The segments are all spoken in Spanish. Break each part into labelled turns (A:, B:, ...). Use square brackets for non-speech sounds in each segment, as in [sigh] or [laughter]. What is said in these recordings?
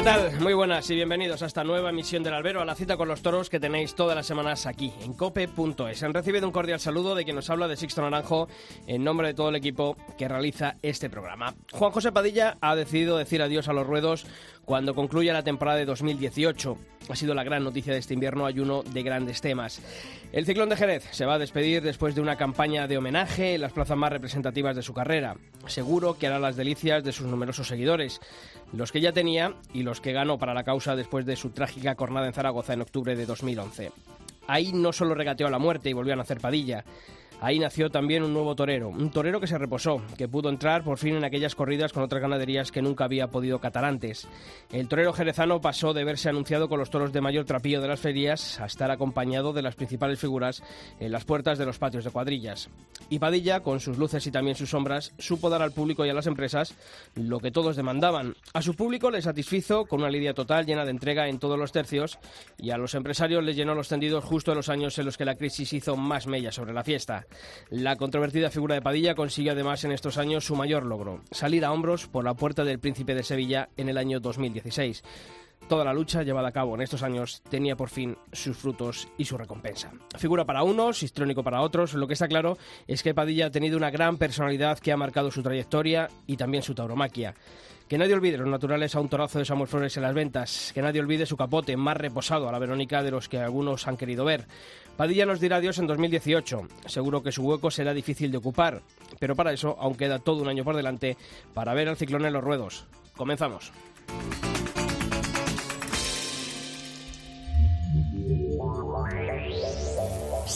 A: ¿Qué tal? Muy buenas y bienvenidos a esta nueva emisión del Albero, a la cita con los toros que tenéis todas las semanas aquí, en cope.es. Han recibido un cordial saludo de quien nos habla de Sixto Naranjo, en nombre de todo el equipo que realiza este programa. Juan José Padilla ha decidido decir adiós a los ruedos cuando concluya la temporada de 2018. Ha sido la gran noticia de este invierno, hay uno de grandes temas. El Ciclón de Jerez se va a despedir después de una campaña de homenaje en las plazas más representativas de su carrera. Seguro que hará las delicias de sus numerosos seguidores, los que ya tenía y los que ganó para la causa después de su trágica cornada en Zaragoza en octubre de 2011. Ahí no solo regateó a la muerte y volvió a nacer Padilla, Ahí nació también un nuevo torero, un torero que se reposó, que pudo entrar por fin en aquellas corridas con otras ganaderías que nunca había podido catar antes. El torero jerezano pasó de verse anunciado con los toros de mayor trapillo de las ferias a estar acompañado de las principales figuras en las puertas de los patios de cuadrillas. Y Padilla, con sus luces y también sus sombras, supo dar al público y a las empresas lo que todos demandaban. A su público le satisfizo con una lidia total llena de entrega en todos los tercios y a los empresarios les llenó los tendidos justo en los años en los que la crisis hizo más mella sobre la fiesta. La controvertida figura de Padilla consigue además en estos años su mayor logro, salir a hombros por la puerta del Príncipe de Sevilla en el año 2016. Toda la lucha llevada a cabo en estos años tenía por fin sus frutos y su recompensa. Figura para unos, histrónico para otros, lo que está claro es que Padilla ha tenido una gran personalidad que ha marcado su trayectoria y también su tauromaquia. Que nadie olvide los naturales a un torazo de Samuel Flores en las ventas. Que nadie olvide su capote más reposado a la Verónica de los que algunos han querido ver. Padilla nos dirá adiós en 2018. Seguro que su hueco será difícil de ocupar. Pero para eso aún queda todo un año por delante para ver al ciclón en los ruedos. Comenzamos.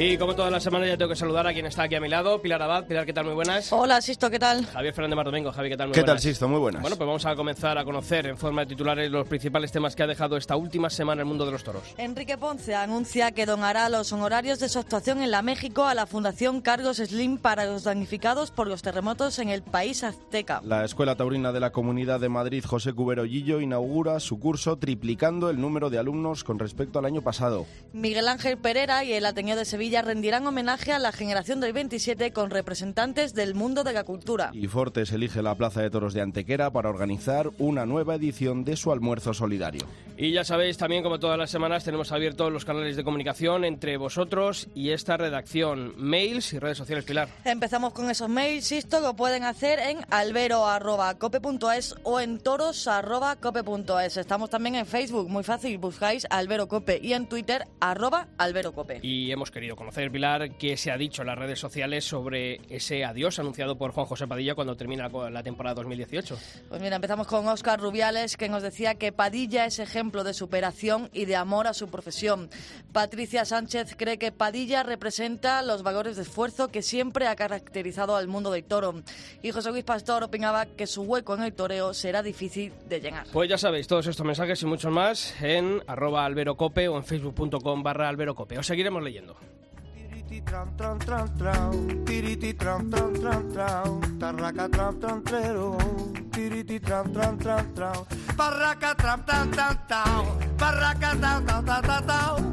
A: Y como todas las semanas ya tengo que saludar a quien está aquí a mi lado, Pilar Abad. Pilar, ¿qué tal? Muy buenas.
B: Hola, Sisto, ¿qué tal?
A: Javier Fernández Mardomingo. Javi, ¿qué tal? Muy
C: ¿Qué tal. Sisto? Muy buenas.
A: Bueno, pues vamos a comenzar a conocer en forma de titulares los principales temas que ha dejado esta última semana el mundo de los toros.
B: Enrique Ponce anuncia que donará los honorarios de su actuación en la México a la Fundación Cargos Slim para los damnificados por los terremotos en el país azteca.
C: La Escuela Taurina de la Comunidad de Madrid, José Cubero Guillo, inaugura su curso triplicando el número de alumnos con respecto al año pasado.
B: Miguel Ángel Pereira y el Ateneo de Sevilla rendirán homenaje a la generación del 27 con representantes del mundo de la cultura.
C: Y Fortes elige la Plaza de Toros de Antequera para organizar una nueva edición de su almuerzo solidario.
A: Y ya sabéis también, como todas las semanas, tenemos abiertos los canales de comunicación entre vosotros y esta redacción, mails y redes sociales, Pilar.
B: Empezamos con esos mails, Sisto, lo pueden hacer en albero.cope.es o en toros.cope.es. Estamos también en Facebook, muy fácil, buscáis Albero Cope y en Twitter, arroba Albero Cope.
A: Y hemos querido conocer, Pilar, qué se ha dicho en las redes sociales sobre ese adiós anunciado por Juan José Padilla cuando termina la temporada 2018.
B: Pues mira, empezamos con Óscar Rubiales, que nos decía que Padilla es ejemplo de superación y de amor a su profesión. Patricia Sánchez cree que Padilla representa los valores de esfuerzo que siempre ha caracterizado al mundo del toro. Y José Luis Pastor opinaba que su hueco en el toreo será difícil de llenar.
A: Pues ya sabéis, todos estos mensajes y muchos más en arroba alberocope o en facebook.com barra alberocope. Os seguiremos leyendo.
D: Tiriti tram tram tram tram, tiriti tram tram tram tram, tarraca tram tram trero, tiriti tram tram tram tram, parraca tram tram tram tram, parraca tram tram tram tram tram.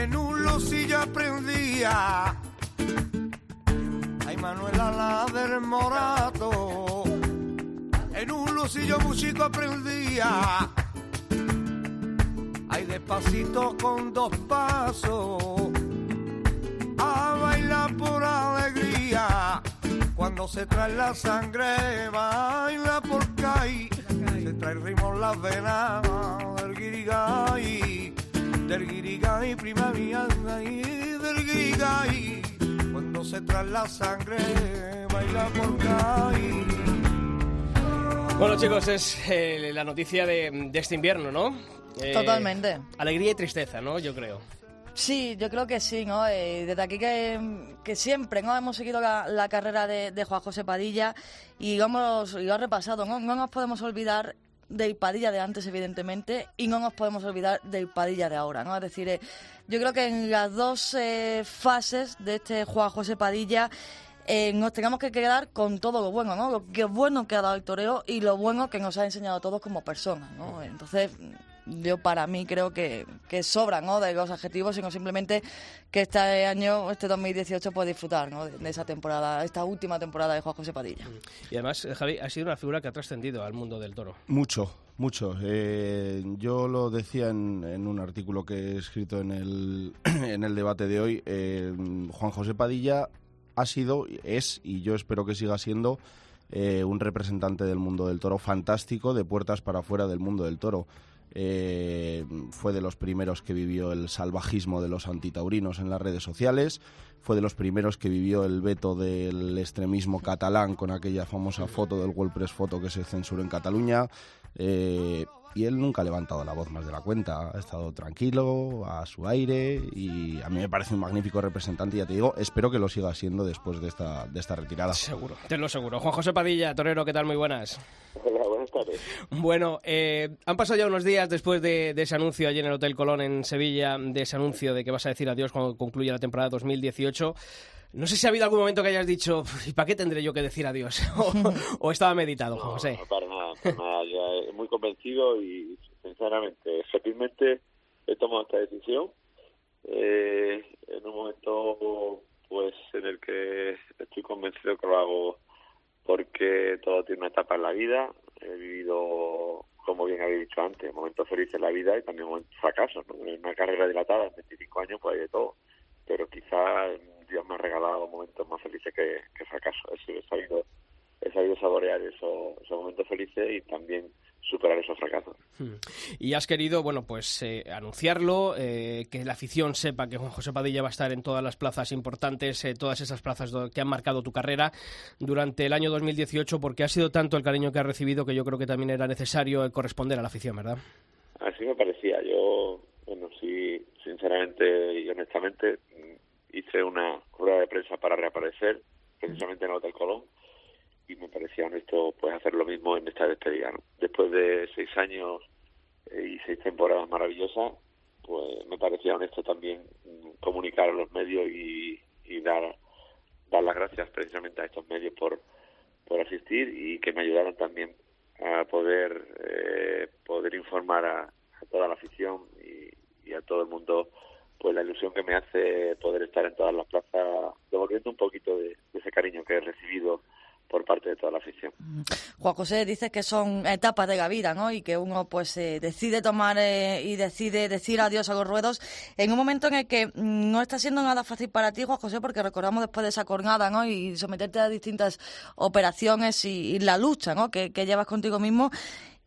D: En un losillo aprendía, ay Manuela la del morato en un lucillo músico aprendía. Ay, despacito con dos pasos, a bailar por alegría. Cuando se trae la sangre, baila por ahí. Se trae ritmo las venas del guirigay, del guirigay, prima mía, del guirigay. cuando se trae la sangre, baila por ahí.
A: Bueno, chicos, es eh, la noticia de, de este invierno, ¿no? Eh,
B: Totalmente.
A: Alegría y tristeza, ¿no? Yo creo.
B: Sí, yo creo que sí, ¿no? Eh, desde aquí que, que siempre ¿no? hemos seguido la, la carrera de, de Juan José Padilla y hemos, y lo he repasado, ¿no? No nos podemos olvidar del Padilla de antes, evidentemente, y no nos podemos olvidar del Padilla de ahora, ¿no? Es decir, yo creo que en las dos fases de este Juan José Padilla eh, nos tenemos que quedar con todo lo bueno, ¿no? Lo que bueno que ha dado el toreo y lo bueno que nos ha enseñado a todos como personas, ¿no? Entonces, yo para mí creo que, que sobra, ¿no? De los adjetivos, sino simplemente que este año, este 2018, puede disfrutar, ¿no? De, de esa temporada, esta última temporada de Juan José Padilla.
A: Y además, eh, Javi, ha sido una figura que ha trascendido al mundo del toro.
C: Mucho, mucho. Eh, yo lo decía en, en un artículo que he escrito en el, [clears throat] en el debate de hoy. eh, Juan José Padilla ha sido, es, y yo espero que siga siendo, eh, un representante del mundo del toro fantástico, de puertas para afuera del mundo del toro. Eh, fue de los primeros que vivió el salvajismo de los antitaurinos en las redes sociales, fue de los primeros que vivió el veto del extremismo catalán con aquella famosa foto del World Press Photo que se censuró en Cataluña. eh, y él nunca ha levantado la voz más de la cuenta, ha estado tranquilo, a su aire y a mí me parece un magnífico representante, ya te digo, espero que lo siga siendo después de esta, de esta retirada.
A: Seguro, te lo seguro. Juan José Padilla, torero, ¿qué tal? Muy buenas.
E: Hola, buenas tardes.
A: Bueno, eh, han pasado ya unos días después de, de ese anuncio allí en el Hotel Colón en Sevilla, de ese anuncio de que vas a decir adiós cuando concluya la temporada 2018. No sé si ha habido algún momento que hayas dicho, ¿y para qué tendré yo que decir adiós? [laughs] o, o estaba meditado, José.
E: No, para nada, para nada. Convencido y, sinceramente, felizmente he tomado esta decisión eh, en un momento pues en el que estoy convencido que lo hago porque todo tiene una etapa en la vida. He vivido, como bien habéis dicho antes, momentos felices en la vida y también momentos fracasos. ¿no? En una carrera dilatada, en 25 años, pues hay de todo. Pero quizá Dios me ha regalado momentos más felices que, que fracasos. He, he sabido he sabido saborear esos, esos momentos felices y también superar esos fracasos.
A: Hmm. Y has querido, bueno, pues eh, anunciarlo, eh, que la afición sepa que Juan José Padilla va a estar en todas las plazas importantes, eh, todas esas plazas que han marcado tu carrera durante el año 2018, porque ha sido tanto el cariño que has recibido que yo creo que también era necesario eh, corresponder a la afición, ¿verdad?
E: Así me parecía. Yo, bueno, sí, sinceramente y honestamente, hice una rueda de prensa para reaparecer, precisamente en el Hotel Colón, y me parecía honesto pues hacer lo mismo en esta despedida. Después de seis años eh, y seis temporadas maravillosas, pues me parecía honesto también mm, comunicar a los medios y, y dar, dar las gracias precisamente a estos medios por, por asistir y que me ayudaron también a poder eh, poder informar a, toda la afición y, y a todo el mundo pues la ilusión que me hace poder estar en todas las plazas devolviendo un poquito de ese cariño que he recibido por parte de toda la afición.
B: Juan José dice que son etapas de la vida, ¿no? Y que uno pues eh, decide tomar eh, y decide decir adiós a los ruedos en un momento en el que mm, no está siendo nada fácil para ti, Juan José, porque recordamos después de esa cornada, ¿no? Y someterte a distintas operaciones y, la lucha, ¿no? Que, que llevas contigo mismo.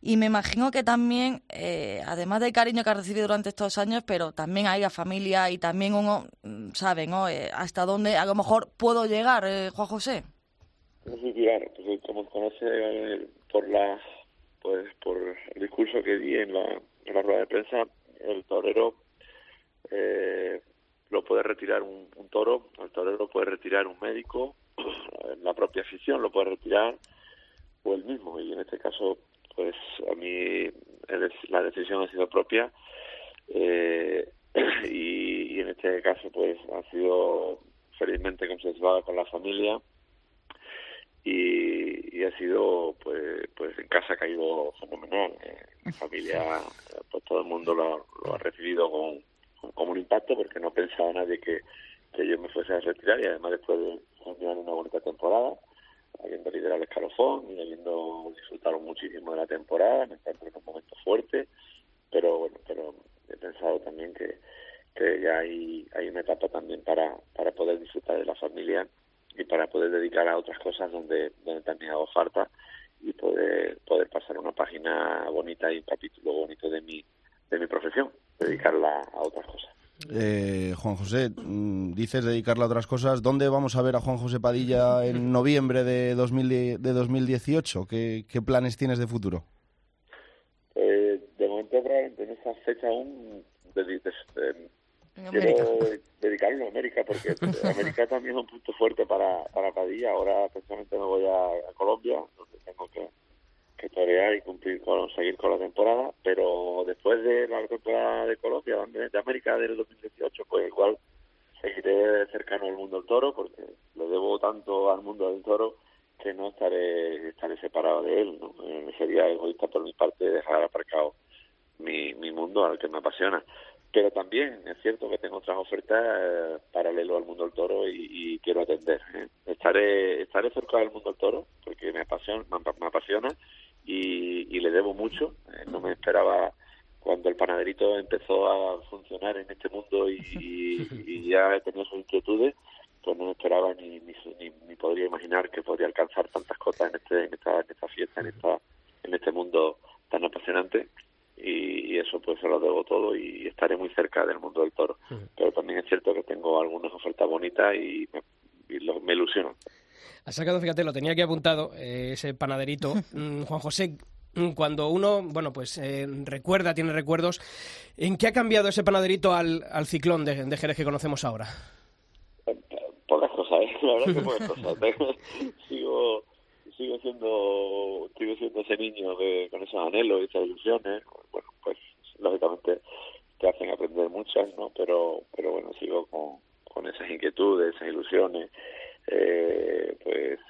B: Y me imagino que también, eh, además del cariño que has recibido durante estos años, pero también hay la familia y también uno mm, sabe, ¿no? Eh, hasta dónde a lo mejor puedo llegar, eh, Juan José.
E: Sí, claro, pues como conoce por la pues por el discurso que di en la, en la rueda de prensa, el torero eh, lo puede retirar un, toro, el torero lo puede retirar un médico, [clears throat] la propia afición lo puede retirar o él mismo y en este caso pues a mí el- la decisión ha sido propia eh, [clears throat] y, y en este caso pues ha sido felizmente consensuada con la familia y, y ha sido pues pues en casa ha caído fenomenal mi familia pues todo el mundo lo, lo ha recibido con, con- como un impacto porque no pensaba nadie que, que yo me fuese a retirar y además después de terminar una bonita temporada habiendo liderado el escalofón y habiendo disfrutado muchísimo de la temporada me encuentro en un momento fuerte pero bueno pero he pensado también que que ya hay hay una etapa también para para poder disfrutar de la familia y para poder dedicar a otras cosas donde, donde también hago falta y poder poder pasar una página bonita y un capítulo bonito de mi de mi profesión dedicarla a otras cosas
C: Eh, Juan José, mm, dices dedicarle a otras cosas. ¿Dónde vamos a ver a Juan José Padilla en noviembre de, 2000, de 2018? ¿Qué, ¿Qué planes tienes de futuro?
E: Eh, de momento, en esa fecha aún de, de, quiero dedicarlo a América, porque América [laughs] también es un punto fuerte para, para Padilla. Ahora, precisamente, me voy a, a Colombia, donde tengo que, que torear y cumplir con seguir con la temporada. Pero después de la temporada de Colombia, de América del 2018, pues igual seguiré cercano al mundo del toro, porque le debo tanto al mundo del toro que no estaré estaré separado de él. ¿no? Eh, sería egoísta por mi parte dejar aparcado mi, mi mundo al que me apasiona pero también es cierto que tengo otras ofertas eh, paralelo al mundo del toro y, quiero atender. ¿eh? Estaré estaré cerca del mundo del toro porque me apasiona, me, apasiona y, y, le debo mucho. Eh, no me esperaba cuando el panaderito empezó a funcionar en este mundo y, y ya tenido sus inquietudes, pues no me esperaba ni, ni, ni, podría imaginar que podría alcanzar tantas cosas en, este, en, esta, en esta fiesta, en, esta, en este mundo tan apasionante y, eso pues se lo debo todo y estaré muy cerca del mundo del toro. Pero también es cierto que tengo algunas ofertas bonitas y me, y lo, me ilusionan.
A: Has sacado, fíjate, lo tenía aquí apuntado, eh, ese panaderito. [laughs] Mm, Juan José, mm, cuando uno, bueno, pues eh, recuerda, tiene recuerdos, ¿en qué ha cambiado ese panaderito al, al ciclón de, de Jerez que conocemos ahora?
E: Pocas cosas, ¿eh? la verdad que pocas cosas. [laughs] [laughs] Sigo sigo siendo sigo siendo ese niño que con esos anhelos y esas ilusiones bueno pues lógicamente te hacen aprender muchas no pero pero bueno sigo con, con esas inquietudes esas ilusiones. Eh, pues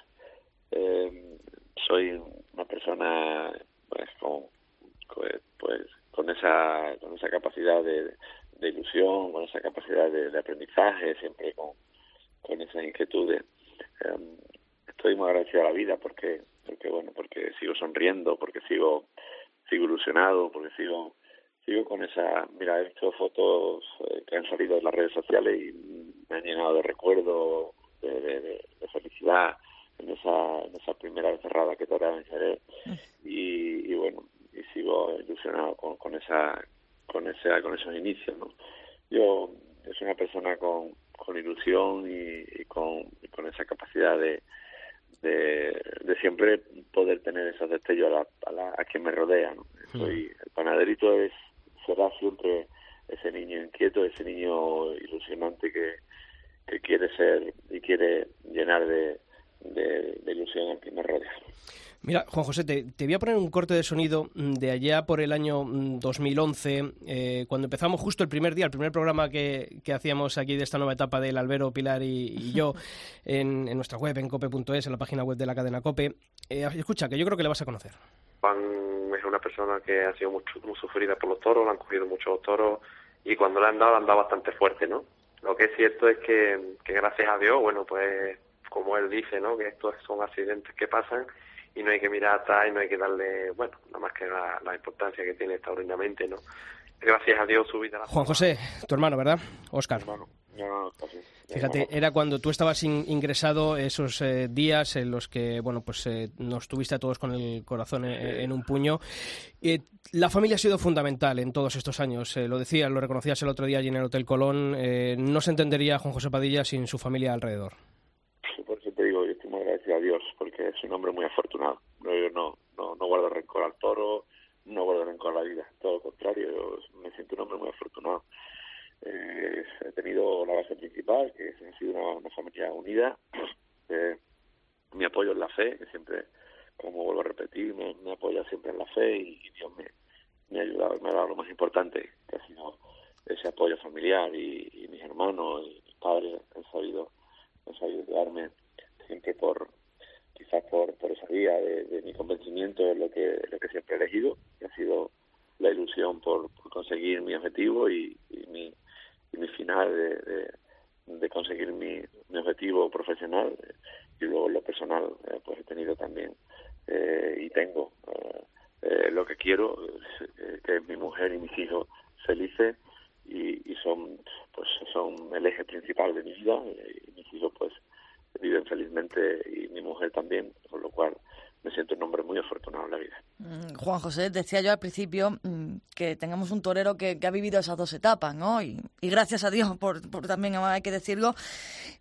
E: eh, soy una persona pues con pues, pues con esa con esa capacidad de, de ilusión con esa capacidad de, de aprendizaje siempre con con esas inquietudes. Um, estoy muy agradecido a la vida porque porque bueno porque sigo sonriendo porque sigo sigo ilusionado porque sigo sigo con esa mira he visto fotos eh, que han salido en las redes sociales y me han llenado de recuerdos de, de, de, felicidad en esa en esa primera encerrada que todavía en y, y bueno y sigo ilusionado con, con esa con esa con esos inicios no yo soy una persona con con ilusión y, y con y con esa capacidad de de, de siempre poder tener esos destellos a, la, a, la, a quien me rodea. ¿no? Soy, el panaderito es será siempre ese niño inquieto, ese niño ilusionante que, que quiere ser y quiere llenar de, de, de ilusión a quien me rodea.
A: Mira, Juan José, te, te, voy a poner un corte de sonido de allá por el año 2011, eh, cuando empezamos justo el primer día, el primer programa que, que hacíamos aquí de esta nueva etapa del Albero, Pilar y, y yo [laughs] en, en, nuestra web, en cope.es, en la página web de la cadena Cope. Eh, escucha, que yo creo que le vas a conocer.
F: Juan es una persona que ha sido mucho, muy sufrida por los toros, le han cogido muchos toros y cuando le han dado, le han dado bastante fuerte, ¿no? Lo que es cierto es que, que gracias a Dios, bueno, pues como él dice, ¿no? Que estos son accidentes que pasan y no hay que mirar atrás y no hay que darle, bueno, nada más que la, la importancia que tiene extraordinariamente, ¿no? Gracias a Dios su vida.
A: Juan José, tu hermano, ¿verdad? Oscar.
E: Hermano, no, casi.
A: Fíjate, era cuando tú estabas in, ingresado esos eh, días en los que, bueno, pues eh, nos tuviste a todos con el corazón en, en un puño. Eh, la familia ha sido fundamental en todos estos años. Eh, lo decías, lo reconocías el otro día allí en el Hotel Colón. Eh, no se entendería Juan José Padilla sin su familia alrededor.
E: Sí, por eso te digo, yo estoy muy agradecido a Porque es un hombre muy afortunado. Yo no, no, no guardo rencor al toro, no guardo rencor a la vida. Todo lo contrario, yo me siento un hombre muy afortunado. Eh, he tenido la base principal, que ha sido una, familia unida. [clears throat] Eh, mi apoyo en la fe, que siempre, como vuelvo a repetir, me, me apoya siempre en la fe y, y Dios me, me ha ayudado, me ha dado lo más importante, que ha sido ese apoyo familiar y, y mis hermanos y mis padres han sabido, han sabido ayudarme siempre por quizás por, por esa vía de, de mi convencimiento en lo que, lo que siempre he elegido, que ha sido la ilusión por, conseguir mi objetivo y, y mi y mi final de, de, de conseguir mi, objetivo profesional. Y luego lo personal eh, pues he tenido también eh, y tengo eh, eh lo que quiero eh, que es mi mujer y mis hijos felices y, y, son pues son el eje principal de mi vida y mis hijos pues viven felizmente y mi mujer también con lo cual me siento un hombre muy afortunado en la vida.
B: Mm, Juan José, decía yo al principio mm, que tengamos un torero que, que ha vivido esas dos etapas, ¿no? Y, y gracias a Dios por, por también hay que decirlo.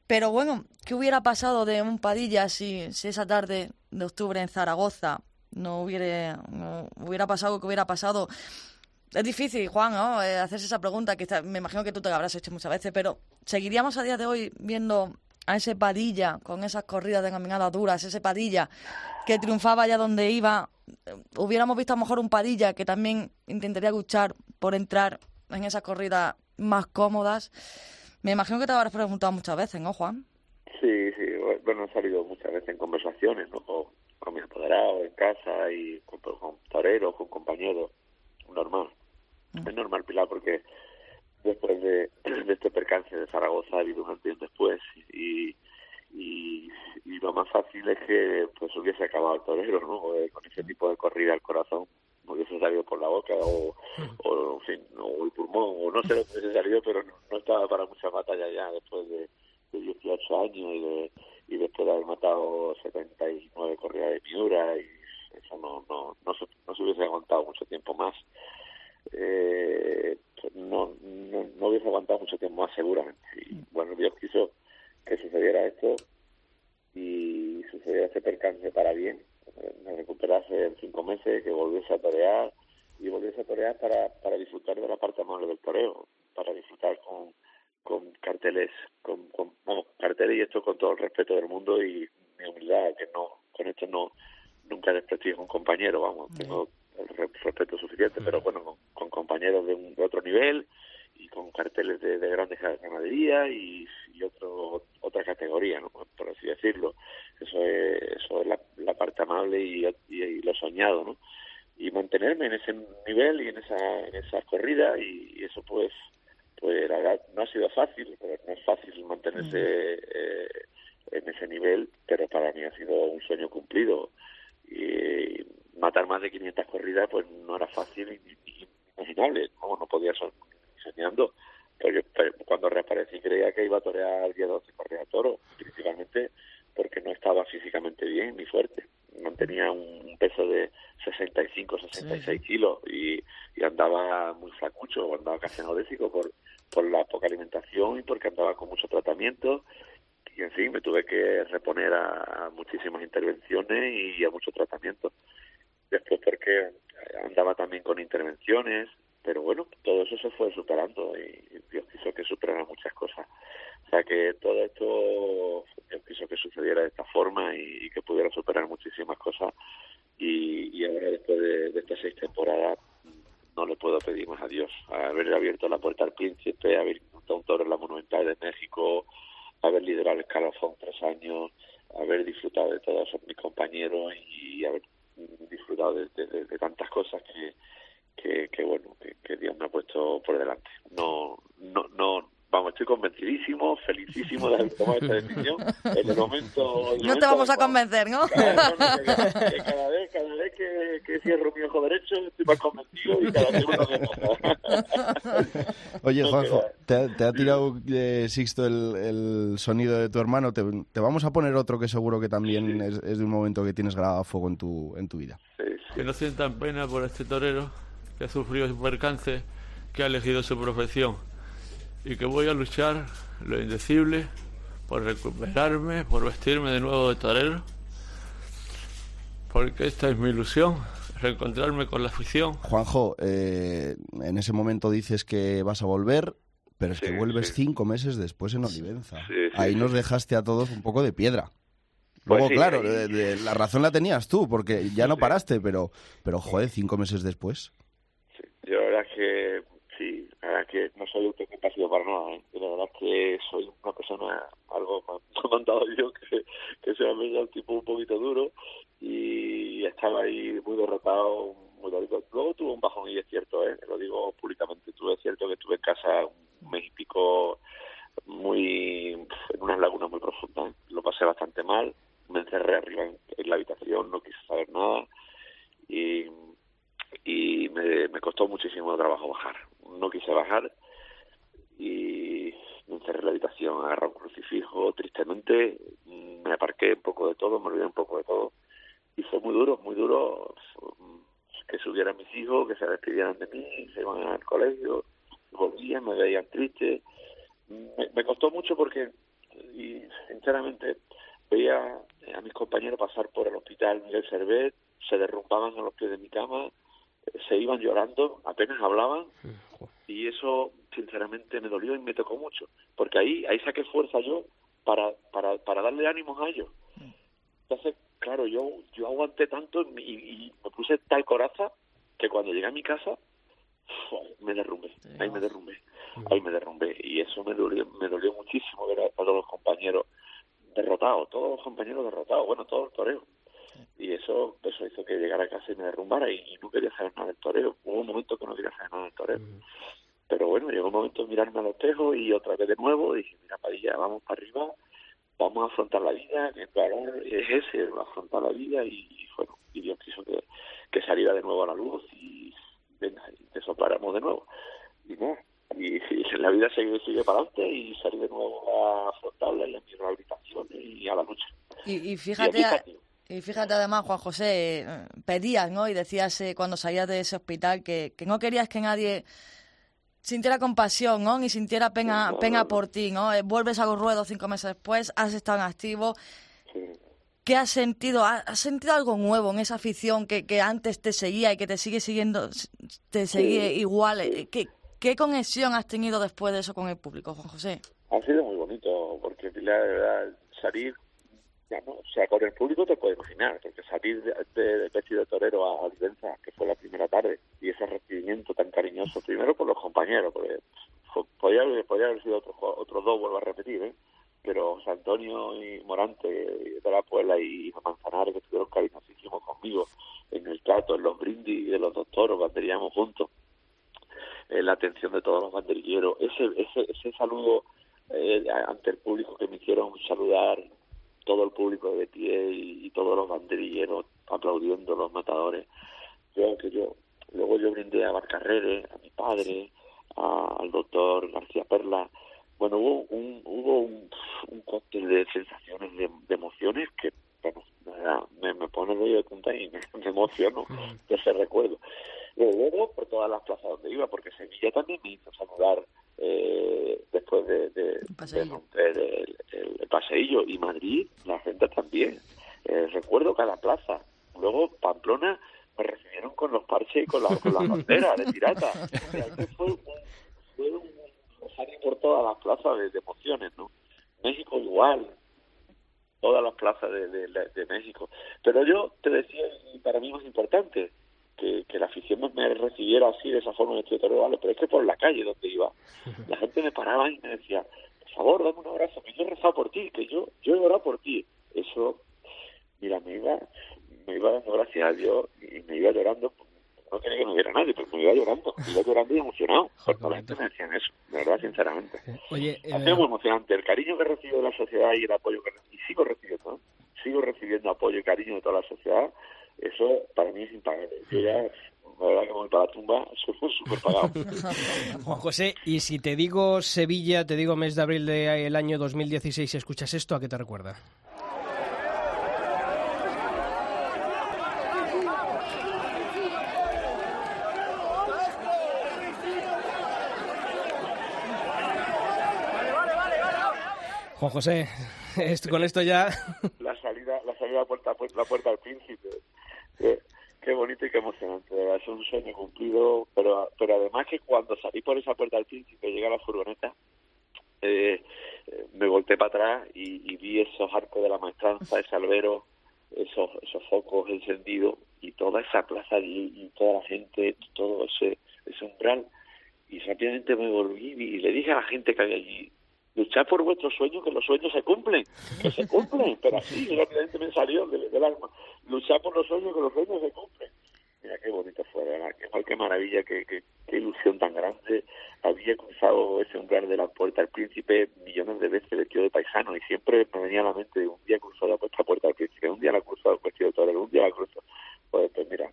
B: Pero bueno, ¿qué hubiera pasado de un Padilla si, si esa tarde de octubre en Zaragoza no hubiera, no hubiera pasado lo que hubiera pasado? Es difícil, Juan, ¿no? Eh, hacerse esa pregunta, que me imagino que tú te la habrás hecho muchas veces, pero ¿seguiríamos a día de hoy viendo a ese Padilla con esas corridas de caminadas duras, ese Padilla que triunfaba allá donde iba? Hubiéramos visto a lo mejor un Padilla que también intentaría luchar por entrar en esas corridas más cómodas. Me imagino que te habrás preguntado muchas veces, ¿no, Juan?
E: Sí, sí. Bueno, he salido muchas veces en conversaciones, ¿no? Con, con mis apoderados en casa y con, con toreros, con compañeros. Normal. Mm. Es normal, Pilar, porque después [clears throat] de, este percance de Zaragoza ha habido un y después y, lo más fácil es que pues hubiese acabado el torero, ¿no? Eh, con ese tipo de corrida al corazón hubiese salido por la boca o, o en fin, o el pulmón, o no sé lo que hubiese salido, pero no, estaba para mucha batalla ya después de, de 18 años y, de, y después de haber matado 79 corridas de Miura y eso no, no, no, se, no se hubiese aguantado mucho tiempo más. Eh, no, no, no hubiese aguantado mucho tiempo más seguramente. Y bueno, Dios quiso que sucediera esto y sucediera este percance para bien me recuperase en cinco meses, que volviese a torear y volviese a torear para, para disfrutar de la parte amable del toreo, para disfrutar con, con carteles, con, con carteles y esto con todo el respeto del mundo y mi humildad, que no, con esto no, nunca desprestigio a un compañero, vamos, tengo el respeto suficiente, pero bueno, con, compañeros de, un, otro nivel y con carteles de, de grandes ganaderías y, y otro, otra categoría, ¿no? por así decirlo. Eso es, eso es la, la parte amable y, y, lo soñado, ¿no? Y mantenerme en ese nivel y en esa, en esa corrida y, eso pues pues no ha sido fácil, pero no es fácil mantenerse eh, en ese nivel, pero para mí ha sido un sueño cumplido. Y matar más de 500 corridas pues no era fácil ni, imaginable, no, no podía ser soñando. Pero cuando reaparecí creía que iba a torear el día 12 corría toro, principalmente porque no estaba físicamente bien ni fuerte. Mantenía un peso de 65, 66 kilos y, y, andaba muy flacucho, andaba casi anodésico por, por la poca alimentación y porque andaba con mucho tratamiento. Y en fin, me tuve que reponer a, muchísimas intervenciones y a mucho tratamiento. Después porque andaba también con intervenciones, pero bueno, todo eso se fue superando y Dios quiso que superara muchas cosas. O sea que todo esto Dios quiso que sucediera de esta forma y, que pudiera superar muchísimas cosas y, y ahora después de, estas seis temporadas no le puedo pedir más a Dios. Haber abierto la puerta al príncipe, haber montado un toro en la Monumental de México, haber liderado el escalafón tres años, haber disfrutado de todos mis compañeros y haber disfrutado de, de, tantas cosas que, que, que bueno, que, que, Dios me ha puesto por delante. No, no, no, vamos, estoy convencidísimo, felicísimo de haber tomado esta decisión. En el momento...
B: no te vamos a convencer, ¿no?
E: cada vez, cada vez que, que, cierro mi ojo derecho estoy más convencido y cada vez uno
C: que [laughs] Oye, Juanjo, ¿te, ha tirado eh, Sixto el, el, sonido de tu hermano? Te, te, vamos a poner otro que seguro que también es, es, de un momento que tienes grabado a fuego en tu, en tu vida.
G: Que no sientan pena por este torero que ha sufrido su percance, que ha elegido su profesión y que voy a luchar lo indecible por recuperarme, por vestirme de nuevo de torero, porque esta es mi ilusión, reencontrarme con la afición.
C: Juanjo, eh, en ese momento dices que vas a volver, pero es que vuelves cinco meses después en Olivenza. Ahí nos dejaste a todos un poco de piedra. Pues Luego, claro, la razón la tenías tú, porque ya no paraste, pero, pero joder, cinco meses después.
E: Yo la verdad que la verdad que no soy autocompasivo para nada, ¿eh? la verdad que soy una persona, algo [laughs] ha mandado yo, que, que se me un tipo un poquito duro y estaba ahí muy derrotado, muy duro. Luego tuve un bajón y es cierto, ¿eh? lo digo públicamente, tuve cierto que estuve en casa un mes y pico muy en unas lagunas muy profundas, ¿eh? lo pasé bastante mal, me encerré arriba en la habitación, no quise saber nada y y me, costó muchísimo trabajo bajar. No quise bajar y me encerré en la habitación, agarré un crucifijo, tristemente me aparqué un poco de todo, me olvidé un poco de todo y fue muy duro, muy duro que subieran mis hijos, que se despidieran de mí, se iban al colegio, volví aplaudían, me veían triste. Me, costó mucho porque, y sinceramente, veía a mis compañeros pasar por el hospital Miguel Servet, se derrumbaban a los pies de mi cama, se iban llorando, apenas hablaban, y eso sinceramente me dolió y me tocó mucho, porque ahí ahí saqué fuerza yo para para, para darle ánimos a ellos. Entonces, claro, yo yo aguanté tanto y, y me puse tal coraza que cuando llegué a mi casa me derrumbé, ahí me derrumbé, ahí me derrumbé y eso me dolió, me dolió muchísimo ver a todos los compañeros derrotados, todos los compañeros derrotados, bueno, todos los toreros. Y eso, eso hizo que llegara a casa y me derrumbara y, no quería saber nada del toreo. Hubo un momento que no quería saber nada del toreo. Pero bueno, llegó un momento de mirarme al espejo y otra vez de nuevo dije, mira, Padilla, vamos para arriba, vamos a afrontar la vida, que el valor es ese, afrontar la vida y, bueno, y Dios quiso que, que saliera de nuevo a la luz y venga, y te sopláramos de nuevo. Y no, y, [laughs] la vida sigue, sigue para adelante y salir de nuevo a afrontarla y a mi rehabilitación y a la lucha.
B: Y, y fíjate, y, fíjate además, Juan José, pedías, ¿no? Y decías eh, cuando salías de ese hospital que, que no querías que nadie sintiera compasión, ¿no? Ni sintiera pena, pena por ti, ¿no? Eh, vuelves a los ruedos cinco meses después, has estado en activo. ¿Qué has sentido? ¿Has sentido algo nuevo en esa afición que, que antes te seguía y que te sigue siguiendo, te sigue igual? ¿Qué, ¿Qué conexión has tenido después de eso con el público, Juan José?
E: Ha sido muy bonito, porque la verdad, salir, ya no, o sea, con el público te puedes imaginar, porque salir de, de, vestido de torero a, a que fue la primera tarde, y ese recibimiento tan cariñoso, primero por los compañeros, porque podía haber sido otros otro dos, vuelvo a repetir, ¿eh? pero José Antonio y Morante de la Puebla y Manzanares que estuvieron cariñosísimos conmigo en el trato, en los brindis de los doctores, banderíamos juntos eh, la atención de todos los banderilleros, ese, ese, ese saludo eh, ante el público que me hicieron saludar, todo el público de pie y, todos los banderilleros aplaudiendo los matadores. Yo, que yo, luego yo brindé a Barcarrere, a mi padre, al doctor García Perla. Bueno, hubo un, hubo un, un cóctel de sensaciones, de, emociones que me, me pone de punta y me, me emociono [laughs] de ese recuerdo luego por todas las plazas donde iba, porque Sevilla también me hizo saludar eh, después de, de, romper el, el, paseillo y Madrid, la gente también. Eh, recuerdo cada plaza. Luego Pamplona me recibieron con los parches y con, la, con las [laughs] banderas de pirata. fue un, fue un por todas las plazas de, emociones, ¿no? México igual, todas las plazas de, de, de, México. Pero yo te decía, y para mí más importante, que, que la afición me recibiera así, de esa forma, en el vale, pero es que por la calle donde iba, la gente me paraba y me decía, por favor, dame un abrazo, que yo he rezado por ti, que yo, yo he orado por ti. Eso, mira, me iba, me iba dando gracias a Dios y me iba llorando, no quería que no hubiera nadie, pero me iba llorando, me iba llorando y emocionado, porque la gente me decían eso, de verdad, sinceramente.
A: Oye,
E: ha sido muy emocionante, el cariño que he recibido de la sociedad y el apoyo que y sigo recibiendo, sigo recibiendo apoyo y cariño de toda la sociedad, eso para mí es impagable. Yo ya, la verdad que voy para la tumba, [laughs] soy súper pagado. [laughs]
A: Juan José, y si te digo Sevilla, te digo mes de abril del año 2016, ¿escuchas esto? ¿A qué te recuerda? Juan José, [laughs] con esto ya...
E: La salida, la salida a la puerta, al príncipe. Qué, bonito y qué emocionante, es un sueño cumplido, pero pero además que cuando salí por esa puerta del príncipe, llega la furgoneta, eh, me volteé para atrás y, vi esos arcos de la maestranza, ese albero, esos, esos focos encendidos y toda esa plaza allí y toda la gente, todo ese, ese umbral. Y rápidamente me volví y le dije a la gente que había allí, luchar por vuestros sueños, que los sueños se cumplen, que se cumplen, pero así rápidamente me salió del, alma, luchar por los sueños, que los sueños se cumplen. Mira qué bonito fue, ¿verdad? Qué, qué maravilla, qué, qué, ilusión tan grande. Había cruzado ese umbral de la puerta al príncipe millones de veces vestido de paisano y siempre me venía a la mente un día cruzó la puerta, puerta al príncipe, un día la cruzado vestido de torero, un día la cruzó. Pues, pues mira,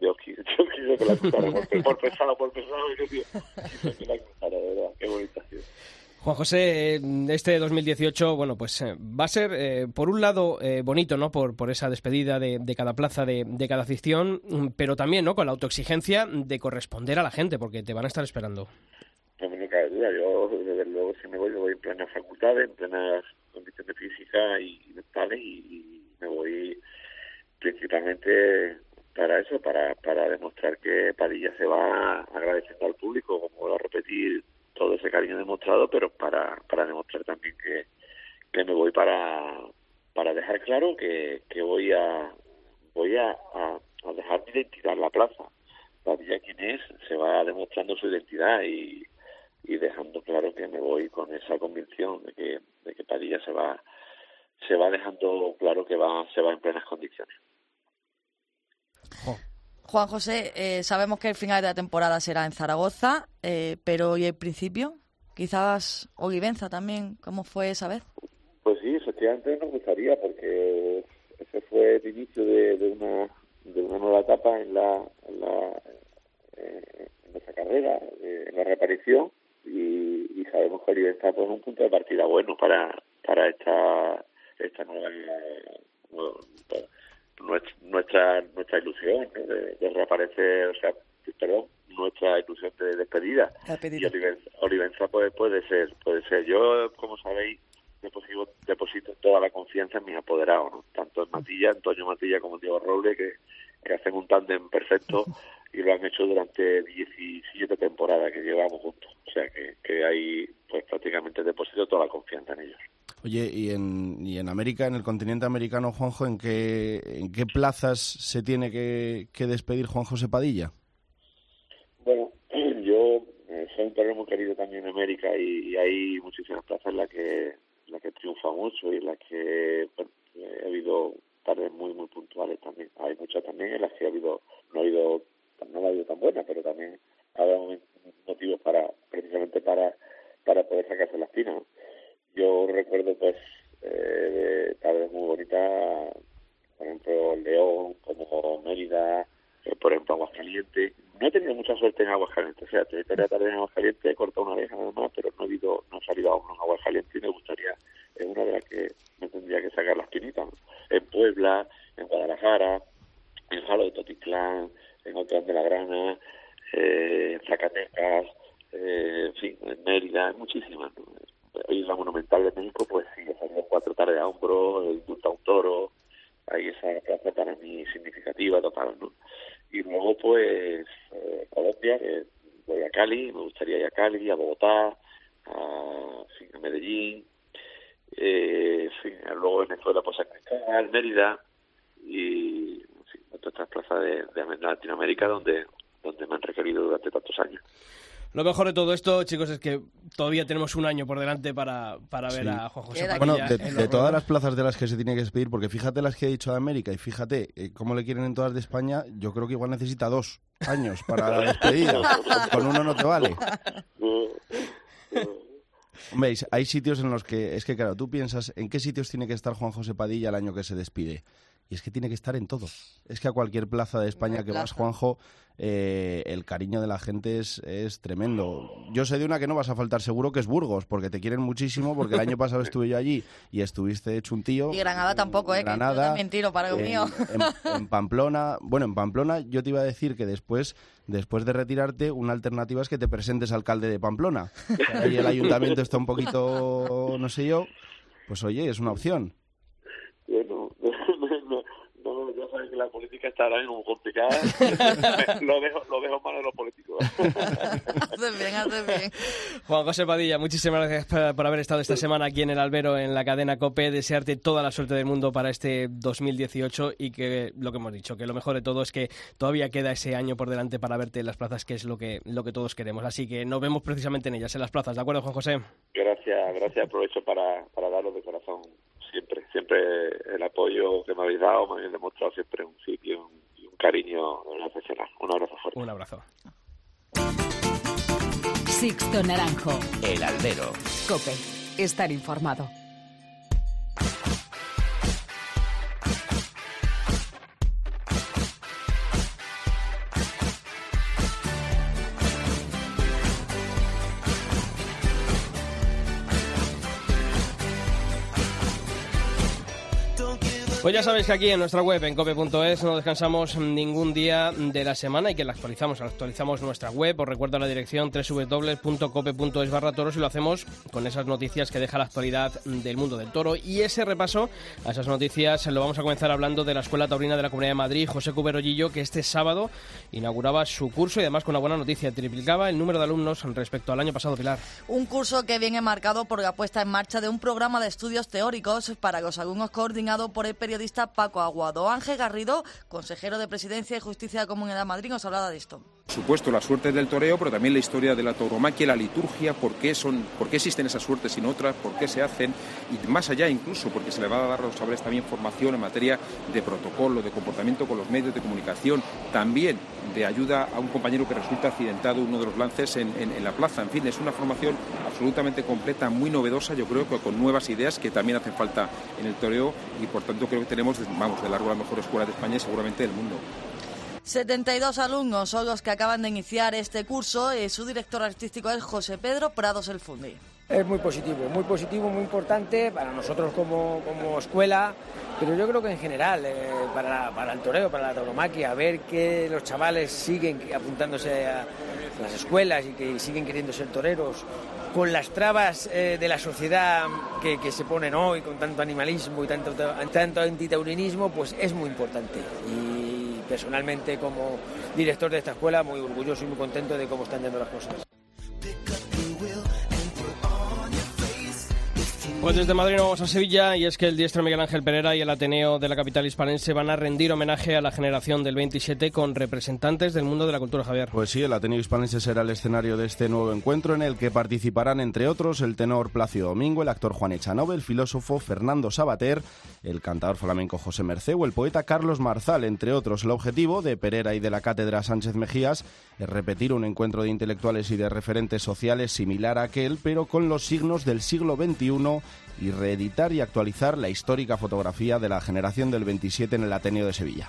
E: Dios [laughs] quiso, que la cruzara por, por pesado, por pesado, y yo, quiso que la cruzara, de verdad, qué bonita ha sido.
A: Juan José, este 2018, bueno, pues eh, va a ser, eh, por un lado, eh, bonito, ¿no? Por, por esa despedida de, cada plaza, de, cada afición, pero también, ¿no? Con la autoexigencia de corresponder a la gente, porque te van a estar esperando.
E: Pues yo si me voy, me voy en plenas facultades, en plenas condiciones físicas y, mentales y, me voy principalmente para eso, para, para demostrar que Padilla se va agradeciendo al público, como a repetir todo ese cariño demostrado, pero para, para demostrar también que, que me voy para, para dejar claro que, que voy a voy a, a, dejar mi identidad en la plaza. Padilla quién es, se va demostrando su identidad y, y dejando claro que me voy con esa convicción de que, de que Padilla se va se va dejando claro que va se va en plenas condiciones.
B: Juan José, eh, sabemos que el final de la temporada será en Zaragoza, eh, pero ¿y el principio? Quizás Olivenza también, ¿cómo fue esa vez?
E: Pues sí, efectivamente nos gustaría porque ese fue el inicio de, una de una nueva etapa en la en, la, eh, en nuestra carrera, en la reaparición y, sabemos que Olivenza pues, es un punto de partida bueno para para esta esta nueva pues, nuestra nuestra, ilusión ¿no? de, de reaparecer, o sea, perdón, nuestra ilusión de despedida. Y Olivenza, Olivenza pues, puede ser, puede ser. Yo, como sabéis, deposito, deposito toda la confianza en mis apoderados, ¿no? tanto en Matilla, Antonio Matilla como en Diego Roble, que, que hacen un tándem perfecto y lo han hecho durante 17 temporadas que llevamos juntos. O sea que, que ahí pues prácticamente deposito toda la confianza en ellos.
C: Oye, ¿y en, y en América, en el continente americano, Juanjo, en qué, en qué plazas se tiene que, que despedir Juan José Padilla?
E: Bueno, [clears throat] yo eh, soy un torero muy querido también en América y, hay muchísimas plazas en las que, en las que triunfa mucho y en las que bueno, ha habido tardes muy muy puntuales también. Hay muchas también en las que ha habido no ha habido no ha habido tan buena, pero también ha dado motivos para precisamente para para poder sacarse la espina. ¿no? Yo recuerdo pues eh, tardes muy bonitas, por ejemplo León, como Mérida, eh, por ejemplo Aguascalientes. No he tenido mucha suerte en Aguascalientes, o sea, te tarde en Aguascalientes, he cortado una oreja nada más, pero no he, ido, no he salido a uno en Aguascalientes y me gustaría, es una de las que me tendría que sacar la espinita. ¿no? En Puebla, en Guadalajara, en Jalo de Totitlán, en Otrán de la Grana, eh, en Zacatecas, eh, en fin, en Mérida, muchísimas. Isla Monumental de México, pues sí, salido cuatro tardes a hombro, el indulto a un toro, ahí esa plaza para mí significativa total, ¿no? Y luego, pues, eh, Colombia, que voy a Cali, me gustaría ir a Cali, a Bogotá, a, Medellín, eh, fin, luego Venezuela, pues a Cristal, Mérida, y fin, otras plazas de, de Latinoamérica donde, donde me han requerido durante tantos años.
A: Lo mejor de todo esto, chicos, es que todavía tenemos un año por delante para, para ver
C: Sí.
A: a Juan José
B: Queda
C: Bueno, de,
A: los
C: todas las plazas de las que se tiene que despedir, porque fíjate las que he dicho de América y fíjate eh, cómo le quieren en todas de España, yo creo que igual necesita dos años para la despedida. [laughs] Con uno no te vale. [laughs] Veis, hay sitios en los que, es que claro, tú piensas en qué sitios tiene que estar Juan José Padilla el año que se despide. Y es que tiene que estar en todo. Es que a cualquier plaza de España que vas. Juanjo, eh, el cariño de la gente es, es tremendo. Yo sé de una que no vas a faltar seguro, que es Burgos, porque te quieren muchísimo, porque el año [laughs] pasado estuve yo allí y estuviste hecho un tío.
B: Y Granada tampoco, ¿eh? que yo
C: Granada,
B: también tiro para lo
C: en,
B: mío.
C: en- en [laughs] Pamplona, bueno, en Pamplona yo te iba a decir que después, después de retirarte, una alternativa es que te presentes alcalde de Pamplona. [laughs] Ahí el ayuntamiento está un poquito, no sé yo, pues oye, es una opción.
E: Bueno, no, no, ya sabes que la política está ahora mismo complicada. [laughs] lo dejo, lo dejo en manos de los políticos. [laughs]
B: haces bien, haces bien.
A: Juan José Padilla, muchísimas gracias por, por haber estado esta semana aquí en el Albero, en la cadena COPE. Desearte toda la suerte del mundo para este 2018 y que lo que hemos dicho, que lo mejor de todo es que todavía queda ese año por delante para verte en las plazas, que es lo que, lo que todos queremos. Así que nos vemos precisamente en ellas, en las plazas. ¿De acuerdo, Juan José?
E: Gracias, gracias. Aprovecho para, para daros de corazón siempre, siempre el apoyo que me habéis dado, me habéis demostrado siempre un sitio y un, y un cariño excepcional. Un abrazo fuerte.
A: Un abrazo.
H: Sixto Naranjo.
I: El Albero.
H: Cope. Estar informado.
A: Pues ya sabéis que aquí en nuestra web, en cope.es, no descansamos ningún día de la semana y que la actualizamos. Actualizamos nuestra web, os recuerdo la dirección www.cope.es barra toros y lo hacemos con esas noticias que deja la actualidad del mundo del toro. Y ese repaso a esas noticias lo vamos a comenzar hablando de la Escuela Taurina de la Comunidad de Madrid, José Cuberollillo, que este sábado inauguraba su curso y además con una buena noticia, triplicaba el número de alumnos respecto al año pasado, Pilar.
B: Un curso que viene marcado por la puesta en marcha de un programa de estudios teóricos para los alumnos coordinado por el periodista Paco Aguado. Ángel Garrido, consejero de Presidencia y Justicia de la Comunidad de Madrid, nos hablaba de esto.
I: Supuesto la suerte del toreo, pero también la historia de la tauromaquia, la liturgia, por qué, son, por qué existen esas suertes sin otras, por qué se hacen, y más allá incluso, porque se le va a dar a los chavales también formación en materia de protocolo, de comportamiento con los medios de comunicación, también de ayuda a un compañero que resulta accidentado uno de los lances en, en, en la plaza. En fin, es una formación absolutamente completa, muy novedosa, yo creo que con nuevas ideas que también hacen falta en el toreo y por tanto creo que tenemos, vamos, de largo la mejor escuela de España y seguramente del mundo.
B: 72 alumnos son los que acaban de iniciar este curso y su director artístico es José Pedro Prados El Fundi.
J: Es muy positivo, muy positivo, muy importante para nosotros como, como escuela, pero yo creo que en general, eh, para, para, el toreo, para la tauromaquia, ver que los chavales siguen apuntándose a las escuelas y que siguen queriendo ser toreros, con las trabas eh, de la sociedad que, que, se ponen hoy, con tanto animalismo y tanto, tanto antitaurinismo, pues es muy importante. Y personalmente como director de esta escuela, muy orgulloso y muy contento de cómo están yendo las cosas.
A: Pues desde Madrid nos vamos a Sevilla y es que el diestro Miguel Ángel Pereira y el Ateneo de la capital hispanense van a rendir homenaje a la generación del 27 con representantes del mundo de la cultura, Javier.
C: Pues sí, el Ateneo hispanense será el escenario de este nuevo encuentro en el que participarán, entre otros, el tenor Plácido Domingo, el actor Juan Echanove, el filósofo Fernando Sabater, el cantador flamenco José Mercé o el poeta Carlos Marzal, entre otros. El objetivo de Pereira y de la cátedra Sánchez Mejías es repetir un encuentro de intelectuales y de referentes sociales similar a aquel, pero con los signos del siglo XXI y reeditar y actualizar la histórica fotografía de la generación del 27 en el Ateneo de Sevilla.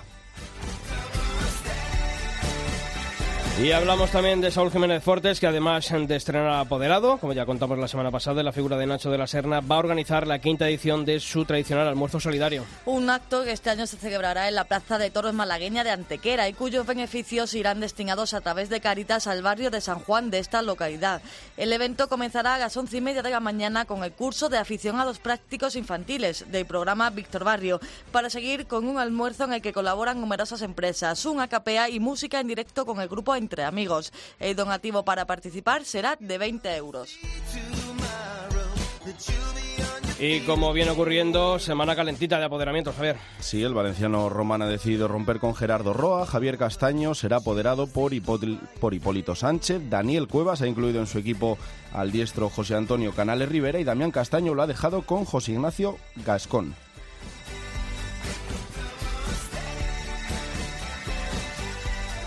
A: Y hablamos también de Saúl Jiménez Fortes, que además de estrenar Apoderado, como ya contamos la semana pasada, la figura de Nacho de la Serna va a organizar la quinta edición de su tradicional almuerzo solidario.
B: Un acto que este año se celebrará en la Plaza de Toros Malagueña de Antequera y cuyos beneficios irán destinados a través de Caritas al barrio de San Juan de esta localidad. El evento comenzará a las once y media de la mañana con el curso de aficionados prácticos infantiles del programa Víctor Barrio, para seguir con un almuerzo en el que colaboran numerosas empresas, un acapea y música en directo con el grupo entre amigos. El donativo para participar será de 20 euros.
A: Y como viene ocurriendo, semana calentita de apoderamiento, Javier.
C: Sí, el valenciano Román ha decidido romper con Gerardo Roa. Javier Castaño será apoderado por, por Hipólito Sánchez. Daniel Cuevas ha incluido en su equipo al diestro José Antonio Canales Rivera y Damián Castaño lo ha dejado con José Ignacio Gascón.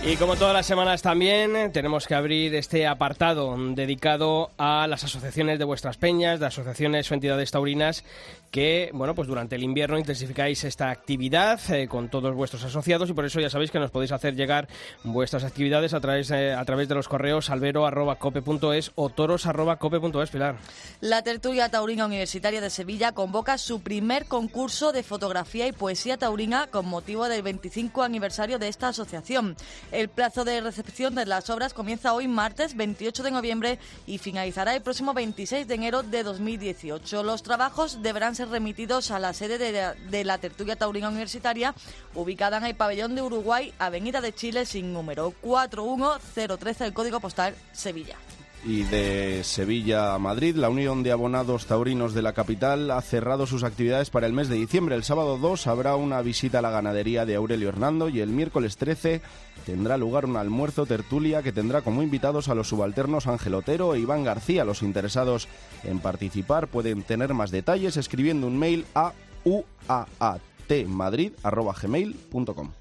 A: Y como todas las semanas también tenemos que abrir este apartado dedicado a las asociaciones de vuestras peñas, de asociaciones o entidades taurinas que, bueno, pues durante el invierno intensificáis esta actividad eh, con todos vuestros asociados y por eso ya sabéis que nos podéis hacer llegar vuestras actividades a través, eh, a través de los correos albero.cope.es o toros.cope.es, Pilar.
B: La tertulia taurina universitaria de Sevilla convoca su primer concurso de fotografía y poesía taurina con motivo del 25 aniversario de esta asociación. El plazo de recepción de las obras comienza hoy martes 28 de noviembre y finalizará el próximo 26 de enero de 2018. Los trabajos deberán ser remitidos a la sede de la, tertulia taurina universitaria ubicada en el pabellón de Uruguay, Avenida de Chile sin número 41013, el código postal Sevilla.
C: Y de Sevilla a Madrid, la Unión de Abonados Taurinos de la capital ha cerrado sus actividades para el mes de diciembre. El sábado 2 habrá una visita a la ganadería de Aurelio Hernando y el miércoles 13 tendrá lugar un almuerzo tertulia que tendrá como invitados a los subalternos Ángel Otero e Iván García. Los interesados en participar pueden tener más detalles escribiendo un mail a uaatmadrid.gmail.com.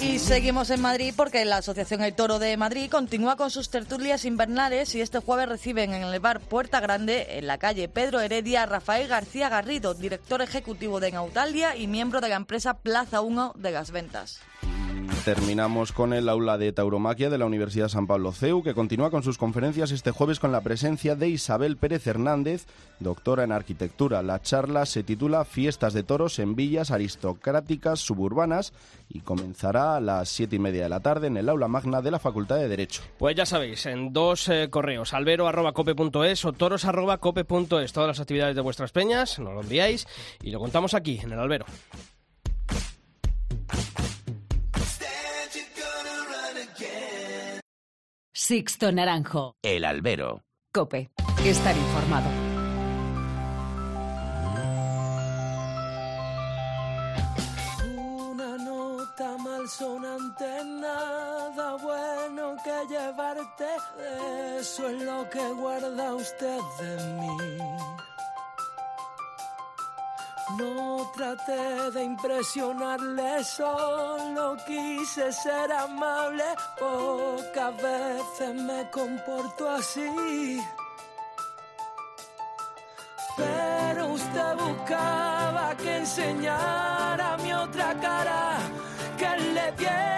B: Y seguimos en Madrid porque la Asociación El Toro de Madrid continúa con sus tertulias invernales y este jueves reciben en el bar Puerta Grande, en la calle Pedro Heredia, Rafael García Garrido, director ejecutivo de Nautalia y miembro de la empresa Plaza 1 de las Ventas.
C: Terminamos con el aula de tauromaquia de la Universidad San Pablo CEU, que continúa con sus conferencias este jueves con la presencia de Isabel Pérez Hernández, doctora en arquitectura. La charla se titula Fiestas de toros en villas aristocráticas suburbanas y comenzará a las siete y media de la tarde en el aula magna de la Facultad de Derecho.
A: Pues ya sabéis, en dos eh, correos, albero.cope.es o toros.cope.es, todas las actividades de vuestras peñas, nos lo enviáis y lo contamos aquí, en el albero.
K: Sixto Naranjo.
L: El albero.
K: Cope. Estar informado.
M: Una nota malsonante, nada bueno que llevarte. Eso es lo que guarda usted de mí. No traté de impresionarle, solo quise ser amable. Pocas veces me comporto así. Pero usted buscaba que enseñara mi otra cara, que le diera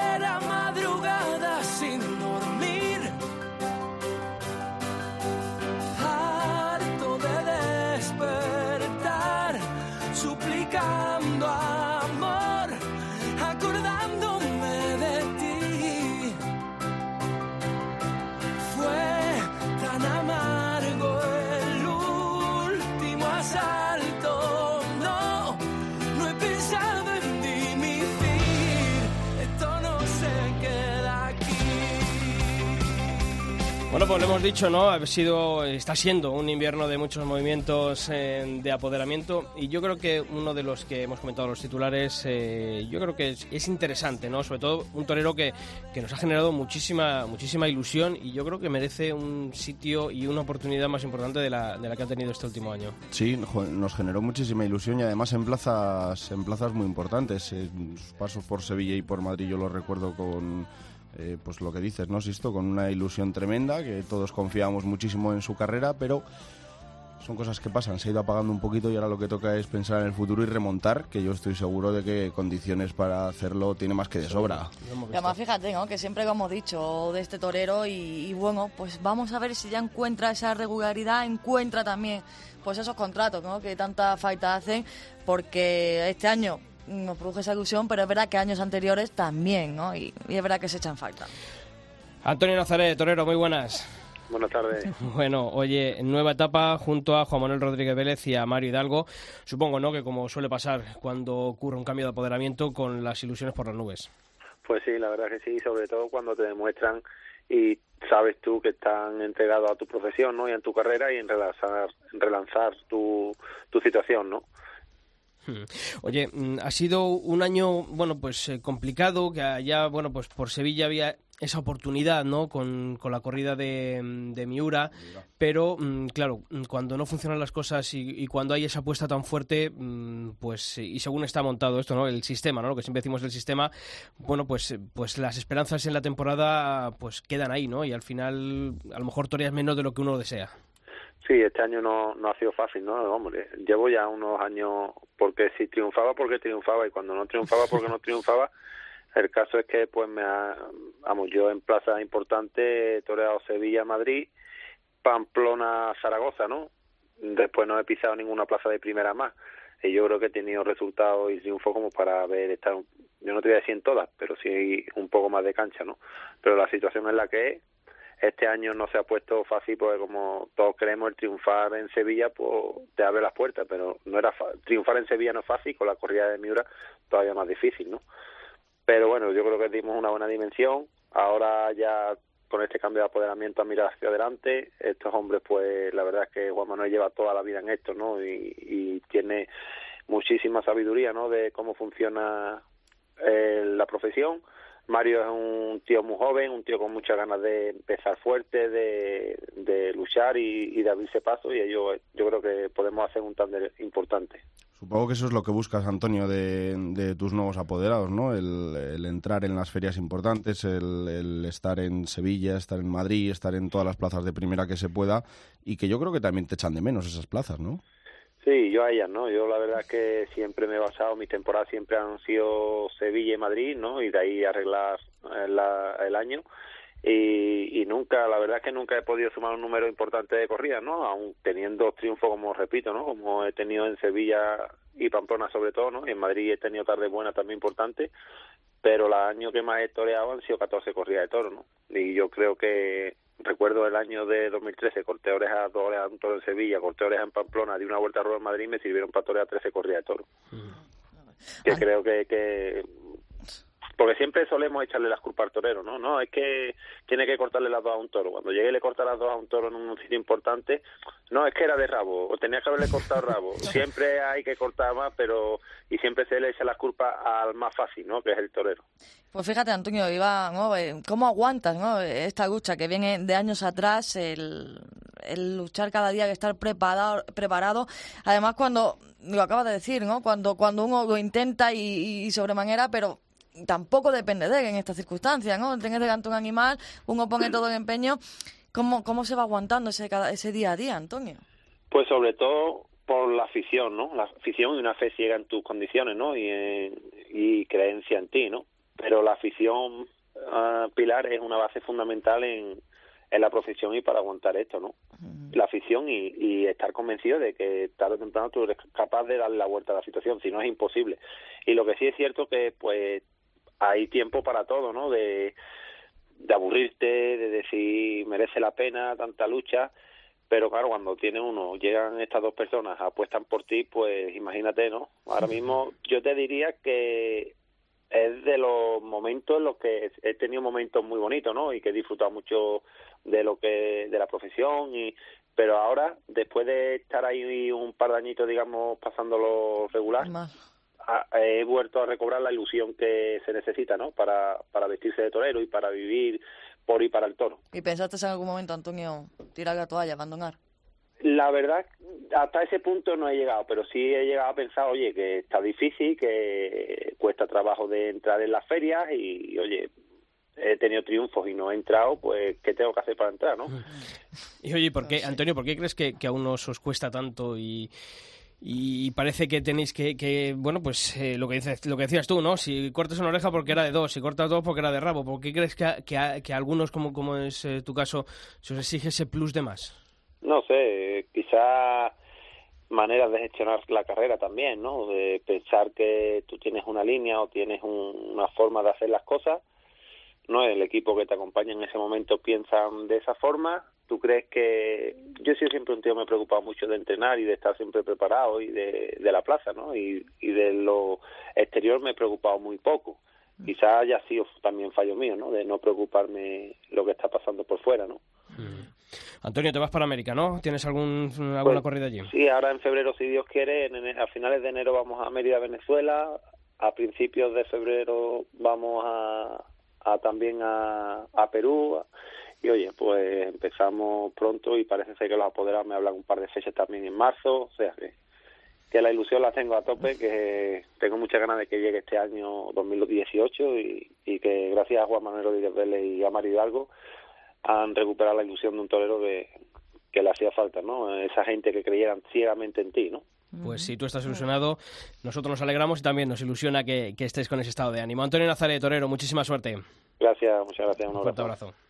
A: Bueno, pues lo hemos dicho, ¿no? Ha sido, está siendo un invierno de muchos movimientos eh, de apoderamiento y yo creo que uno de los que hemos comentado los titulares, eh, yo creo que es, es interesante, ¿no? Sobre todo un torero que, que nos ha generado muchísima, muchísima ilusión y yo creo que merece un sitio y una oportunidad más importante de la, de la que ha tenido este último año.
C: Sí, nos generó muchísima ilusión y además en plazas, en plazas muy importantes. En sus pasos por Sevilla y por Madrid yo lo recuerdo con, eh, pues lo que dices, ¿no, Sisto? Con una ilusión tremenda, que todos confiábamos muchísimo en su carrera, pero son cosas que pasan, se ha ido apagando un poquito y ahora lo que toca es pensar en el futuro y remontar, que yo estoy seguro de que condiciones para hacerlo tiene más que de sobra.
B: Y además, fíjate, ¿no? Que siempre como hemos dicho de este torero y, bueno, pues vamos a ver si ya encuentra esa regularidad, encuentra también pues esos contratos, ¿no? Que tanta falta hacen, porque este año nos produce esa ilusión, pero es verdad que años anteriores también, ¿no? Y, y es verdad que se echan falta.
A: Antonio Nazaret, torero, muy buenas.
N: Buenas tardes. [laughs]
A: Bueno, oye, nueva etapa junto a Juan Manuel Rodríguez Vélez y a Mario Hidalgo. Supongo, ¿no?, que como suele pasar cuando ocurre un cambio de apoderamiento con las ilusiones por las nubes.
N: Pues sí, la verdad que sí, sobre todo cuando te demuestran y sabes tú que están entregados a tu profesión, ¿no? Y en tu carrera y en relanzar, en relanzar tu, tu situación, ¿no? [laughs]
A: Oye, mm, ha sido un año, bueno, pues eh, complicado, que allá, bueno, pues por Sevilla había esa oportunidad, ¿no? Con, con la corrida de, mm, de Miura, pero, mm, claro, cuando no funcionan las cosas y, y cuando hay esa apuesta tan fuerte, pues, eh, y según está montado esto, ¿no? El sistema, ¿no? Lo que siempre decimos del sistema, bueno, pues, eh, pues las esperanzas en la temporada, pues quedan ahí, ¿no? Y al final, a lo mejor toreas menos de lo que uno desea.
N: Sí, este año no, no ha sido fácil, ¿no? Hombre, llevo ya unos años porque si triunfaba, porque triunfaba, y cuando no triunfaba, porque no triunfaba. El caso es que, pues, me ha, vamos, yo en plazas importantes he toreado Sevilla, Madrid, Pamplona, Zaragoza, ¿no? Después no he pisado ninguna plaza de primera más. Y yo creo que he tenido resultados y triunfos como para haber estado, yo no te voy a decir en todas, pero sí un poco más de cancha, ¿no? Pero la situación es la que es. Este año no se ha puesto fácil porque como todos creemos el triunfar en Sevilla pues te abre las puertas, pero no era fa- triunfar en Sevilla no es fácil, con la corrida de Miura todavía más difícil, ¿no? Pero bueno, yo creo que dimos una buena dimensión. Ahora ya con este cambio de apoderamiento a mirar hacia adelante, estos hombres pues la verdad es que Juan Manuel lleva toda la vida en esto, ¿no? Y, tiene muchísima sabiduría, ¿no? De cómo funciona eh, la profesión. Mario es un tío muy joven, un tío con muchas ganas de empezar fuerte, de, luchar y, y de abrirse paso y ello, yo creo que podemos hacer un tándem importante.
C: Supongo que eso es lo que buscas, Antonio, de, de tus nuevos apoderados, ¿no? El, entrar en las ferias importantes, el estar en Sevilla, estar en Madrid, estar en todas las plazas de primera que se pueda y que yo creo que también te echan de menos esas plazas, ¿no?
N: Sí, yo a ellas, ¿no? Yo la verdad es que siempre me he basado, mis temporadas siempre han sido Sevilla y Madrid, ¿no? Y de ahí arreglar eh, la- el año. Y, y nunca, la verdad es que nunca he podido sumar un número importante de corridas, ¿no? Aún teniendo triunfos, como repito, ¿no? Como he tenido en Sevilla y Pamplona sobre todo, ¿no? En Madrid he tenido tardes buenas también importantes, pero los años que más he toreado han sido 14 corridas de toro, ¿no? Y yo creo que recuerdo el año de 2013, corté orejas, dos orejas un toro en Sevilla, corté orejas en Pamplona, di una vuelta a rueda en Madrid y me sirvieron para torear 13 corridas de toro. Que creo que, que porque siempre solemos echarle las culpas al torero, ¿no? No, es que tiene que cortarle las dos a un toro. Cuando llegue y le corta las dos a un toro en un sitio importante, no, es que era de rabo, o tenía que haberle cortado rabo. [laughs] Siempre hay que cortar más, pero y siempre se le echa las culpas al más fácil, ¿no? Que es el torero.
B: Pues fíjate, Antonio, iba, ¿no? Eh, ¿cómo aguantas ¿no? esta lucha que viene de años atrás, el, el luchar cada día, que estar preparado, preparado? Además, cuando, lo acabas de decir, ¿no? Cuando, cuando uno lo intenta y, y sobremanera, pero tampoco depende de él en estas circunstancias, ¿no? Tienes delante un animal, uno pone todo el empeño. ¿Cómo, cómo se va aguantando ese, cada, ese día a día, Antonio?
N: Pues sobre todo por la afición, ¿no? La afición y una fe ciega en tus condiciones, ¿no? Y, en- y creencia en ti, ¿no? Pero la afición, ah, Pilar, es una base fundamental en, en la profesión y para aguantar esto, ¿no? La afición y, y estar convencido de que tarde o temprano tú eres capaz de darle la vuelta a la situación, si no es imposible. Y lo que sí es cierto que, pues, hay tiempo para todo, ¿no? De, de aburrirte, de decir merece la pena tanta lucha, pero claro, cuando tiene uno, llegan estas dos personas, apuestan por ti, pues imagínate, ¿no? Ahora mismo yo te diría que es de los momentos en los que he tenido momentos muy bonitos, ¿no? Y que he disfrutado mucho de lo que de la profesión y pero ahora después de estar ahí un par de añitos digamos pasándolo regular a- he vuelto a recobrar la ilusión que se necesita, ¿no? Para para vestirse de torero y para vivir por y para el toro.
B: ¿Y pensaste en algún momento, Antonio, tirar la toalla, abandonar?
N: La verdad, hasta ese punto no he llegado, pero sí he llegado a pensar, oye, que está difícil, que cuesta trabajo de entrar en las ferias y, oye, he tenido triunfos y no he entrado, pues, ¿qué tengo que hacer para entrar, no?
A: Y oye, ¿por qué, Antonio, por qué crees que, que aún os, os cuesta tanto y, y parece que tenéis que, que bueno, pues eh, lo, que dices, lo que decías tú, ¿no? Si cortas una oreja porque era de dos, si cortas dos porque era de rabo, ¿por qué crees que, a- que, a- que algunos, como, como es eh, tu caso, se os exige ese plus de más?
N: No sé, quizá maneras de gestionar la carrera también, ¿no? De pensar que tú tienes una línea o tienes un- una forma de hacer las cosas, ¿no? El equipo que te acompaña en ese momento piensan de esa forma. Tú crees que yo he sido siempre un tío me he preocupado mucho de entrenar y de estar siempre preparado y de, de la plaza, ¿no? Y, y de lo exterior me he preocupado muy poco. Quizá haya sido también fallo mío, ¿no? De no preocuparme lo que está pasando por fuera, ¿no?
A: Antonio, te vas para América, ¿no? ¿Tienes algún, alguna
N: Pues,
A: corrida allí?
N: Sí, ahora en febrero, si Dios quiere, en a finales de enero vamos a Mérida, Venezuela. A principios de febrero vamos a, a también a, a Perú. Y oye, pues empezamos pronto y parece ser que los apoderados me hablan un par de fechas también en marzo. O sea que, que la ilusión la tengo a tope, que tengo muchas ganas de que llegue este año 2018 y, y que gracias a Juan Manuel Rodríguez Vélez y a Mario Hidalgo han recuperado la ilusión de un torero que, que le hacía falta, ¿no? Esa gente que creyeran ciegamente en ti, ¿no?
A: Pues si tú estás ilusionado, nosotros nos alegramos y también nos ilusiona que, que estés con ese estado de ánimo. Antonio Nazaret, torero, muchísima suerte.
N: Gracias, muchas gracias. Un
A: Un
N: abrazo.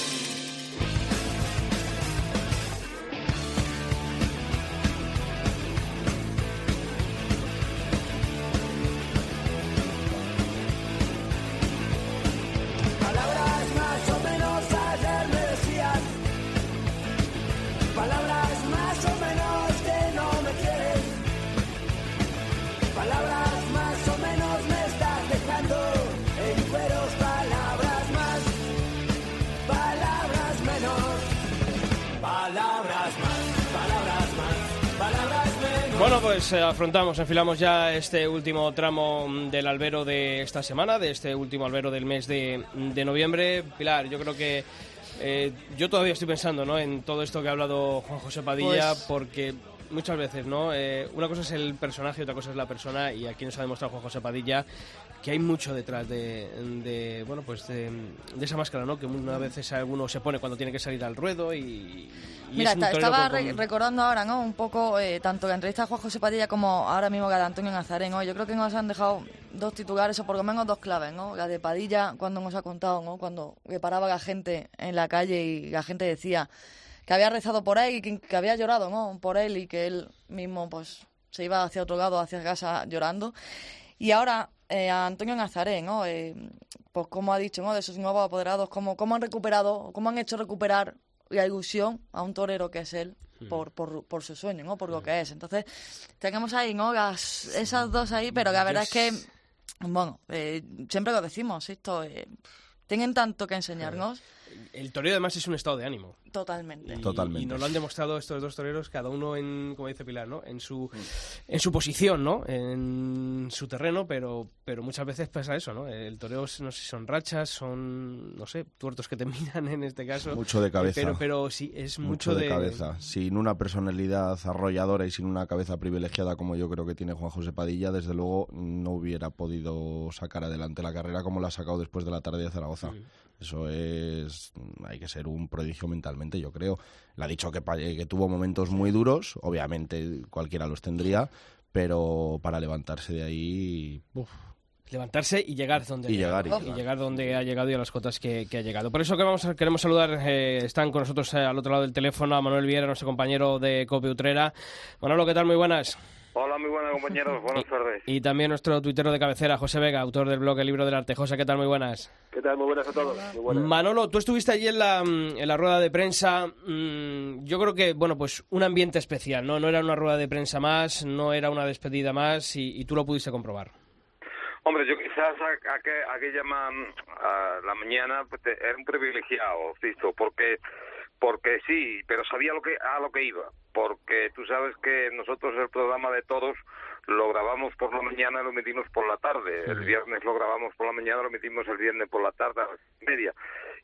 A: Pues eh, afrontamos, enfilamos ya este último tramo del albero de esta semana, de este último albero del mes de, de noviembre. Pilar, yo creo que eh, yo todavía estoy pensando ¿no? en todo esto que ha hablado Juan José Padilla,
B: Pues-
A: porque muchas veces, ¿no? Eh, una cosa es el personaje otra cosa es la persona, y aquí nos ha demostrado Juan José Padilla que hay mucho detrás de, de bueno, pues de, de esa máscara, ¿no? Que una veces alguno se pone cuando tiene que salir al ruedo y... y
B: Mira,
A: es un
B: estaba
A: con-
B: re- recordando ahora, ¿no? Un poco eh, tanto la entrevista a Juan José Padilla como ahora mismo la de Antonio Nazarén, ¿no? Yo creo que nos han dejado dos titulares o por lo menos dos claves, ¿no? La de Padilla cuando nos ha contado, ¿no? Cuando paraba la gente en la calle y la gente decía que había rezado por él y que, que había llorado, ¿no? Por él y que él mismo, pues, se iba hacia otro lado, hacia casa llorando. Y ahora eh, a Antonio Nazaré, ¿no? Eh, pues como ha dicho, ¿no? De sus nuevos apoderados, cómo, cómo han recuperado, cómo han hecho recuperar la ilusión a un torero que es él por, por, por su sueño, ¿no? Por lo que es. Entonces, tenemos ahí, ¿no? Las, esas dos ahí, pero la verdad es que, bueno, eh, siempre lo decimos, esto, eh, tienen tanto que enseñarnos.
A: El toreo además es un estado de ánimo.
B: Totalmente.
A: Y- Y nos lo han demostrado estos dos toreros, cada uno en, como dice Pilar, ¿no? En su, en su posición, ¿no? En su terreno, pero, pero muchas veces pasa eso, ¿no? El toreo, no sé si son rachas, son, no sé, tuertos que te [laughs] miran en este caso.
C: Mucho de cabeza.
A: Pero, pero sí, es mucho,
C: mucho de, cabeza. Sin una personalidad arrolladora y sin una cabeza privilegiada como yo creo que tiene Juan José Padilla, desde luego no hubiera podido sacar adelante la carrera como la ha sacado después de la tarde de Zaragoza. Eso es. Hay que ser un prodigio mentalmente, yo creo. Le ha dicho que, pa- que tuvo momentos muy duros, obviamente cualquiera los tendría, pero para levantarse de ahí. uf,
A: levantarse y llegar donde
C: Y
A: ha
C: llegar, y llegar.
A: llegar donde ha llegado y a las cotas que, que ha llegado. Por eso que vamos a- queremos saludar, eh, están con nosotros eh, al otro lado del teléfono a Manuel Viera, nuestro compañero de Cope Utrera. Manolo, ¿qué tal? Muy buenas.
O: Hola, muy [laughs] buenas compañeros, buenas tardes.
A: Y también nuestro tuitero de cabecera, José Vega, autor del blog El Libro del Arte. José, ¿qué tal? Muy buenas.
P: ¿Qué tal? Muy buenas a todos. Muy buenas.
A: Manolo, tú estuviste allí en la, mm, en la rueda de prensa. mm, Yo creo que, bueno, pues un ambiente especial, ¿no? No era una rueda de prensa más, no era una despedida más y, y tú lo pudiste comprobar.
O: Hombre, yo quizás a, a que- aquella ma- a la mañana pues, te- era un privilegiado, Sisto, porque porque sí, pero sabía lo que a lo que iba, porque tú sabes que nosotros el programa de todos lo grabamos por la mañana y lo emitimos por la tarde. El viernes lo grabamos por la mañana, lo emitimos el viernes por la tarde a las media.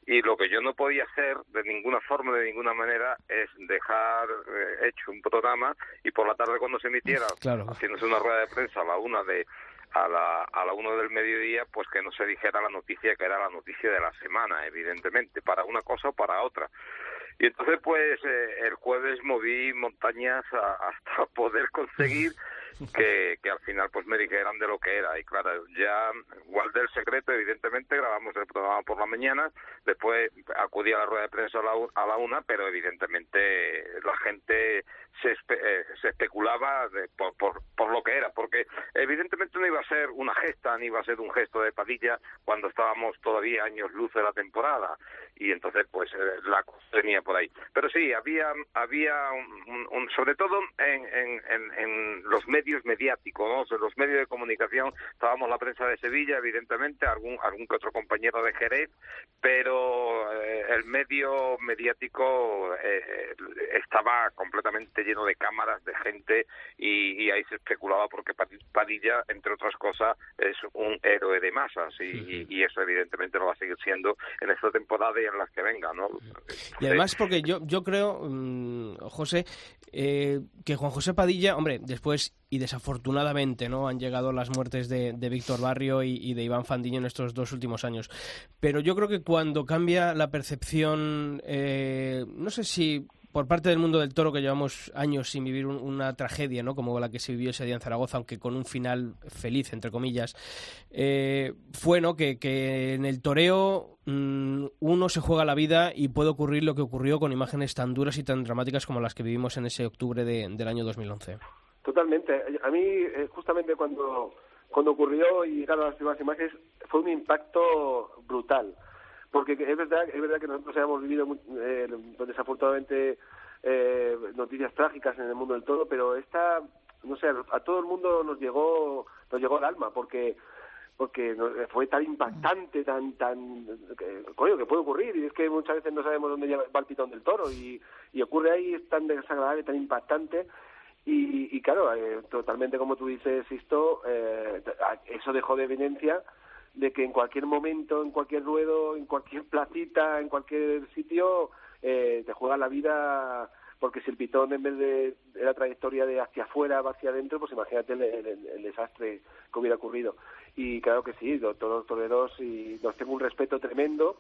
O: Y lo que yo no podía hacer de ninguna forma, de ninguna manera, es dejar eh, hecho un programa y por la tarde cuando se emitiera,
A: Claro.
O: haciéndose una rueda de prensa a la una de a la, a la una del mediodía, pues que no se dijera la noticia que era la noticia de la semana, evidentemente, para una cosa o para otra. Y entonces, pues, eh, el jueves moví montañas a- hasta poder conseguir [laughs] que, que al final pues me dijeran de lo que era. Y claro ya guardé el secreto evidentemente grabamos el programa por la mañana después acudí a la rueda de prensa a la, a la una pero evidentemente la gente se, eh, se especulaba de- por, por, por lo que era porque evidentemente no iba a ser una gesta ni iba a ser un gesto de Padilla cuando estábamos todavía años luz de la temporada y entonces pues eh, la venía por ahí pero sí había había un, un- sobre todo en, en, en, los medios mediáticos ¿no? O sea, los medios de comunicación estábamos la prensa de Sevilla evidentemente algún algún que otro compañero de Jerez pero eh, el medio mediático eh, estaba completamente lleno de cámaras de gente y, y ahí se especulaba porque Padi- Padilla entre otras cosas es un héroe de masas y, y- y eso evidentemente lo va a seguir siendo en esta temporada y en las que venga no
A: Y además porque yo, yo creo, mm, José, eh, que Juan José Padilla, hombre, después y desafortunadamente no han llegado las muertes de, de Víctor Barrio y, y de Iván Fandiño en estos dos últimos años. Pero yo creo que cuando cambia la percepción, eh, no sé si por parte del mundo del toro que llevamos años sin vivir un- una tragedia, ¿no? Como la que se vivió ese día en Zaragoza, aunque con un final feliz, entre comillas, eh, fue, ¿no? Que, que en el toreo mm, uno se juega la vida y puede ocurrir lo que ocurrió con imágenes tan duras y tan dramáticas como las que vivimos en ese octubre de- del año 2011.
P: Totalmente. A mí, eh, justamente cuando, cuando ocurrió y llegaron las primeras imágenes, fue un impacto brutal. Porque es verdad, es verdad que nosotros habíamos vivido, eh, desafortunadamente, eh, noticias trágicas en el mundo del toro, pero esta, no sé, a todo el mundo nos llegó, nos llegó al alma, porque porque fue tan impactante, tan, tan, coño, que puede ocurrir, y es que muchas veces no sabemos dónde va el pitón del toro, y, y ocurre ahí, es tan desagradable, tan impactante, y, y claro, eh, totalmente como tú dices, Sisto, eh, eso dejó de evidencia de que en cualquier momento, en cualquier ruedo, en cualquier [laughs] placita, en cualquier sitio, eh, te juega la vida porque si el pitón en vez de, de la trayectoria de hacia afuera va hacia adentro, pues imagínate el, el- desastre que hubiera ocurrido. Y claro que sí, todos los toreros y nos tengo un respeto tremendo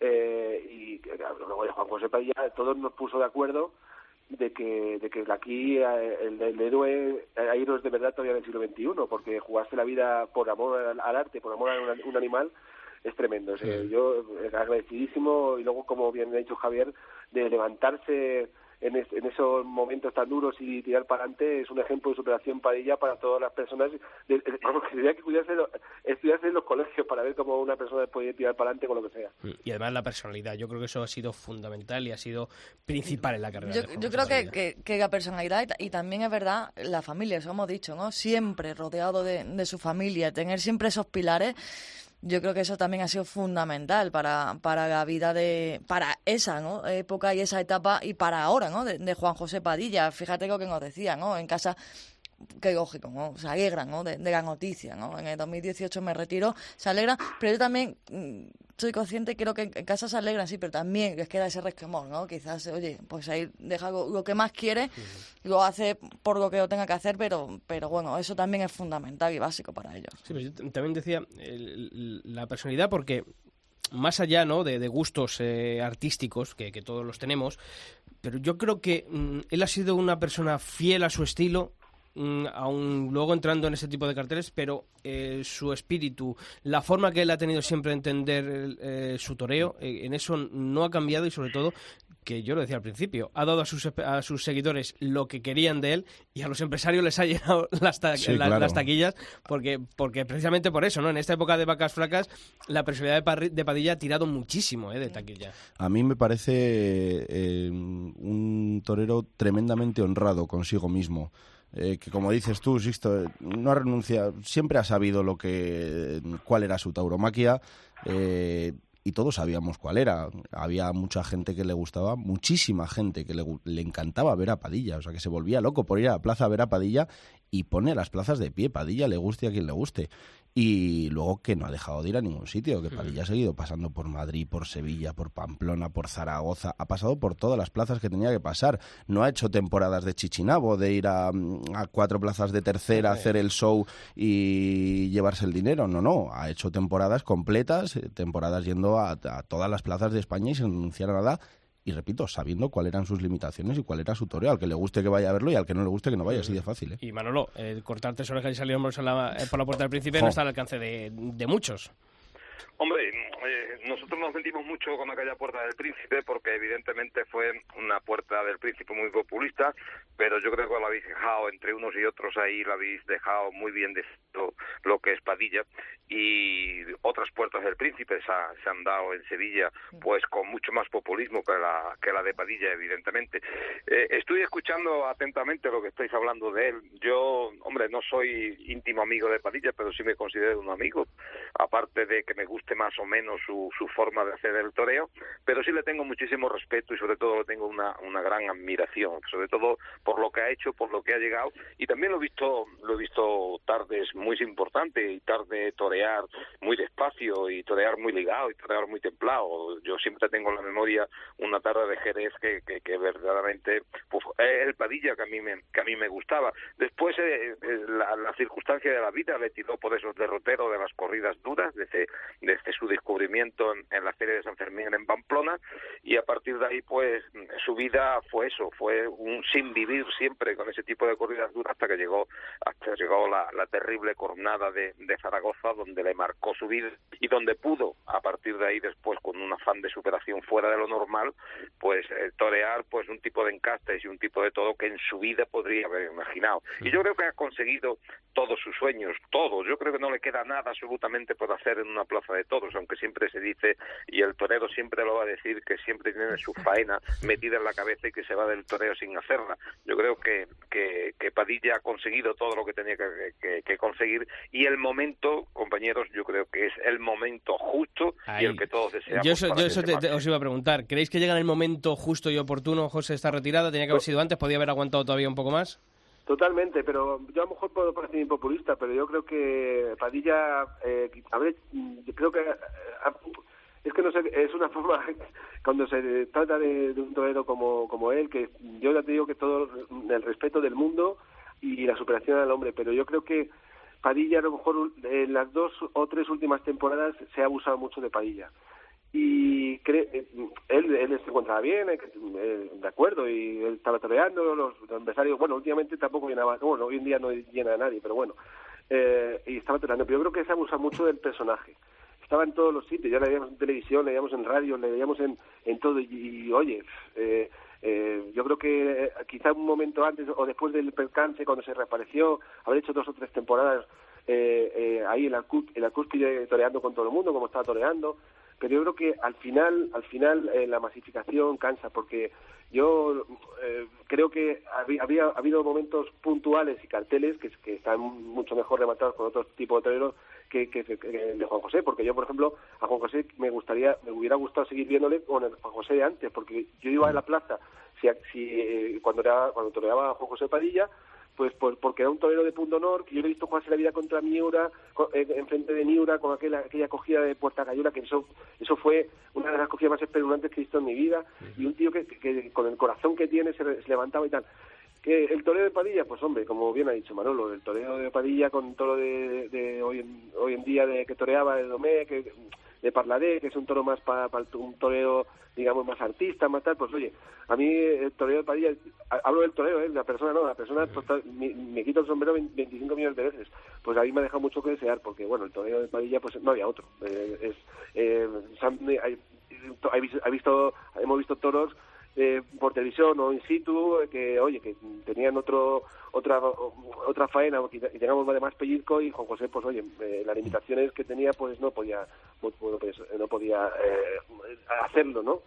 P: eh, y luego de Juan José Padilla todos nos puso de acuerdo de que de que aquí eh, el, el héroe hay héroes de verdad todavía del siglo XXI porque jugarse la vida por amor al, al arte por amor a un, un animal es tremendo. O sea, Yo eh, agradecidísimo y luego, como bien ha dicho Javier, de levantarse en, es- en esos momentos tan duros y tirar para adelante es un ejemplo de superación padilla para todas las personas. De, de- vamos, que tendría que cuidarse, lo- estudiarse en los colegios para ver cómo una persona puede tirar para adelante con lo que sea.
A: Y además la personalidad. Yo creo que eso ha sido fundamental y ha sido principal en la carrera.
B: Yo, yo creo que, que, que la personalidad y y también es verdad la familia, eso hemos dicho, ¿no? Siempre rodeado de, de su familia, tener siempre esos pilares, yo creo que eso también ha sido fundamental para, para la vida de, para esa ¿no? época y esa etapa y para ahora, ¿no? De, de Juan José Padilla. Fíjate lo que nos decía, ¿no? En casa qué lógico, ¿no? Se alegran, ¿no? De, de la noticia, ¿no? En el 2018 me retiro, se alegran, pero yo también mm, soy consciente, creo que en, casa se alegran, sí, pero también les queda ese resquemor, ¿no? Quizás, oye, pues ahí deja lo, lo que más quiere, lo hace por lo que lo tenga que hacer, pero, pero bueno, eso también es fundamental y básico para ellos.
A: Sí, pues yo también decía el- la personalidad porque más allá ¿no? de, de gustos eh, artísticos, que, que todos los tenemos, pero yo creo que mm, él ha sido una persona fiel a su estilo, mm, aun luego entrando en ese tipo de carteles, pero eh, su espíritu, la forma que él ha tenido siempre de entender eh, su toreo, eh, en eso no ha cambiado y sobre todo que yo lo decía al principio, ha dado a sus, a sus seguidores lo que querían de él y a los empresarios les ha [laughs] llenado las, ta-
C: Sí,
A: la-
C: claro.
A: las taquillas porque, porque precisamente por eso, ¿no? En esta época de vacas flacas, la personalidad de, de Padilla ha tirado muchísimo ¿eh? de taquilla.
C: A mí me parece eh, un torero tremendamente honrado consigo mismo. Eh, que como dices tú, Sixto, eh, no ha renunciado, siempre ha sabido lo que, cuál era su tauromaquia eh, y todos sabíamos cuál era. Había mucha gente que le gustaba, muchísima gente que le, le encantaba ver a Padilla, o sea que se volvía loco por ir a la plaza a ver a Padilla y pone las plazas de pie, Padilla le guste a quien le guste. Y luego que no ha dejado de ir a ningún sitio, que Padilla ha seguido pasando por Madrid, por Sevilla, por Pamplona, por Zaragoza, ha pasado por todas las plazas que tenía que pasar. No ha hecho temporadas de chichinabo, de ir a, mm, a cuatro plazas de tercera, hacer el show y llevarse el dinero. No, no, ha hecho temporadas completas, eh, temporadas yendo a, a todas las plazas de España y sin renunciar a nada. Y repito, sabiendo cuáles eran sus limitaciones y cuál era su toreo. Al que le guste que vaya a verlo y al que no le guste que no vaya, así de fácil. ¿eh?
A: Y Manolo, eh, cortar tres orejas y salir hombros por la puerta del príncipe
C: Jo.
A: no está al alcance de, de muchos.
O: Hombre, eh, nosotros nos sentimos mucho con aquella puerta del príncipe porque evidentemente fue una puerta del príncipe muy populista, pero yo creo que lo habéis dejado entre unos y otros ahí, lo habéis dejado muy bien descrito lo que es Padilla y otras puertas del príncipe se, ha- se han dado en Sevilla pues con mucho más populismo que la, que la de Padilla evidentemente. Eh, estoy escuchando atentamente lo que estáis hablando de él. Yo, hombre, no soy íntimo amigo de Padilla, pero sí me considero un amigo, aparte de que me guste más o menos su, su forma de hacer el toreo, pero sí le tengo muchísimo respeto y sobre todo le tengo una, una gran admiración, sobre todo por lo que ha hecho, por lo que ha llegado y también lo he visto, lo he visto tardes muy importantes y tarde torear muy despacio y torear muy ligado y torear muy templado. Yo siempre tengo en la memoria una tarde de Jerez que, que, verdaderamente pues, es el Padilla que a mí me, que a mí me gustaba. Después eh, eh, la, la circunstancia de la vida le tiró por esos derroteros de las corridas duras desde, desde su descubrimiento en, la feria de San Fermín en Pamplona y a partir de ahí pues su vida fue eso, fue un sin vivir siempre con ese tipo de corridas duras hasta que llegó hasta llegó la, terrible cornada de, de Zaragoza donde le marcó su vida y donde pudo a partir de ahí después con un afán de superación fuera de lo normal pues eh, torear pues un tipo de encastes y un tipo de todo que en su vida podría haber imaginado. Y yo creo que ha conseguido todos sus sueños todos. Yo creo que no le queda nada absolutamente por hacer en una plaza de todos aunque siempre se dice y el torero siempre lo va a decir que siempre tiene su faena metida en la cabeza y que se va del toreo sin hacerla yo creo que, que, que Padilla ha conseguido todo lo que tenía que, que- que conseguir y el momento compañeros yo creo que es el momento justo y
A: Ahí.
O: el que todos deseamos
A: Yo eso, yo te- os iba a preguntar. ¿Creéis que llega en el momento justo y oportuno? José está retirada, tenía que haber sido antes, podía haber aguantado todavía un poco más.
P: Totalmente, pero yo a lo mejor puedo parecer impopulista, pero yo creo que Padilla, eh, a ver, yo creo que eh, es que no sé, es una [laughs] forma, cuando se trata de, un torero como, como él, que yo ya te digo que todo el respeto del mundo y la superación al hombre, pero yo creo que Padilla a lo mejor en las dos o tres últimas temporadas se ha abusado mucho de Padilla y eh, él, él se encontraba bien, eh, eh, de acuerdo, y él estaba toreando, los, empresarios, bueno, últimamente tampoco llenaba, bueno, hoy en día no llena a nadie, pero bueno, eh, y estaba toreando, pero yo creo que se abusa mucho del personaje. Estaba en todos los sitios, ya le veíamos en televisión, le veíamos en radio, le veíamos en, en todo, y, oye, eh, eh, yo creo que quizá un momento antes o después del percance, cuando se reapareció, haber hecho dos o tres temporadas eh, eh, ahí en la, en la cúspide toreando con todo el mundo, como estaba toreando, pero yo creo que al final al final eh, la masificación cansa porque yo eh, creo que había, habido momentos puntuales y carteles que, están mucho mejor rematados con otro tipo de toreros que, que, de Juan José porque yo por ejemplo a Juan José me gustaría me hubiera gustado seguir viéndole con el Juan José de antes porque yo iba a la plaza si, si eh, cuando era, cuando toreaba a Juan José Padilla pues por, porque era un torero de punto honor, que yo le he visto jugarse la vida contra Miura, con- eh, enfrente de Miura, con aquella, aquella acogida de Puerta Cayura, que eso, eso fue una de las cogidas más espeluznantes que he visto en mi vida, y un tío que, que- que con el corazón que tiene se, se levantaba y tal. Que el toreo de Padilla, pues hombre, como bien ha dicho Manolo, el toreo de Padilla con toro de, de hoy, en, hoy en día de que toreaba de Domé, que, de Parlaré, que es un toro más para un toreo, digamos, más artista, más tal, pues oye, a mí el toreo de Padilla, ha- hablo del toreo, ¿eh? la persona no, la persona total- me, me quito el sombrero 20 25 millones de veces, pues a mí me ha dejado mucho que desear, porque bueno, el toreo de Padilla pues no había otro, eh, es, eh, hay visto, hemos visto toros eh, por televisión o in situ que oye que tenían otro otra otra faena y teníamos además pellizco y Juan José pues oye eh, las limitaciones que tenía pues no podía pues, pues, no podía eh, hacerlo no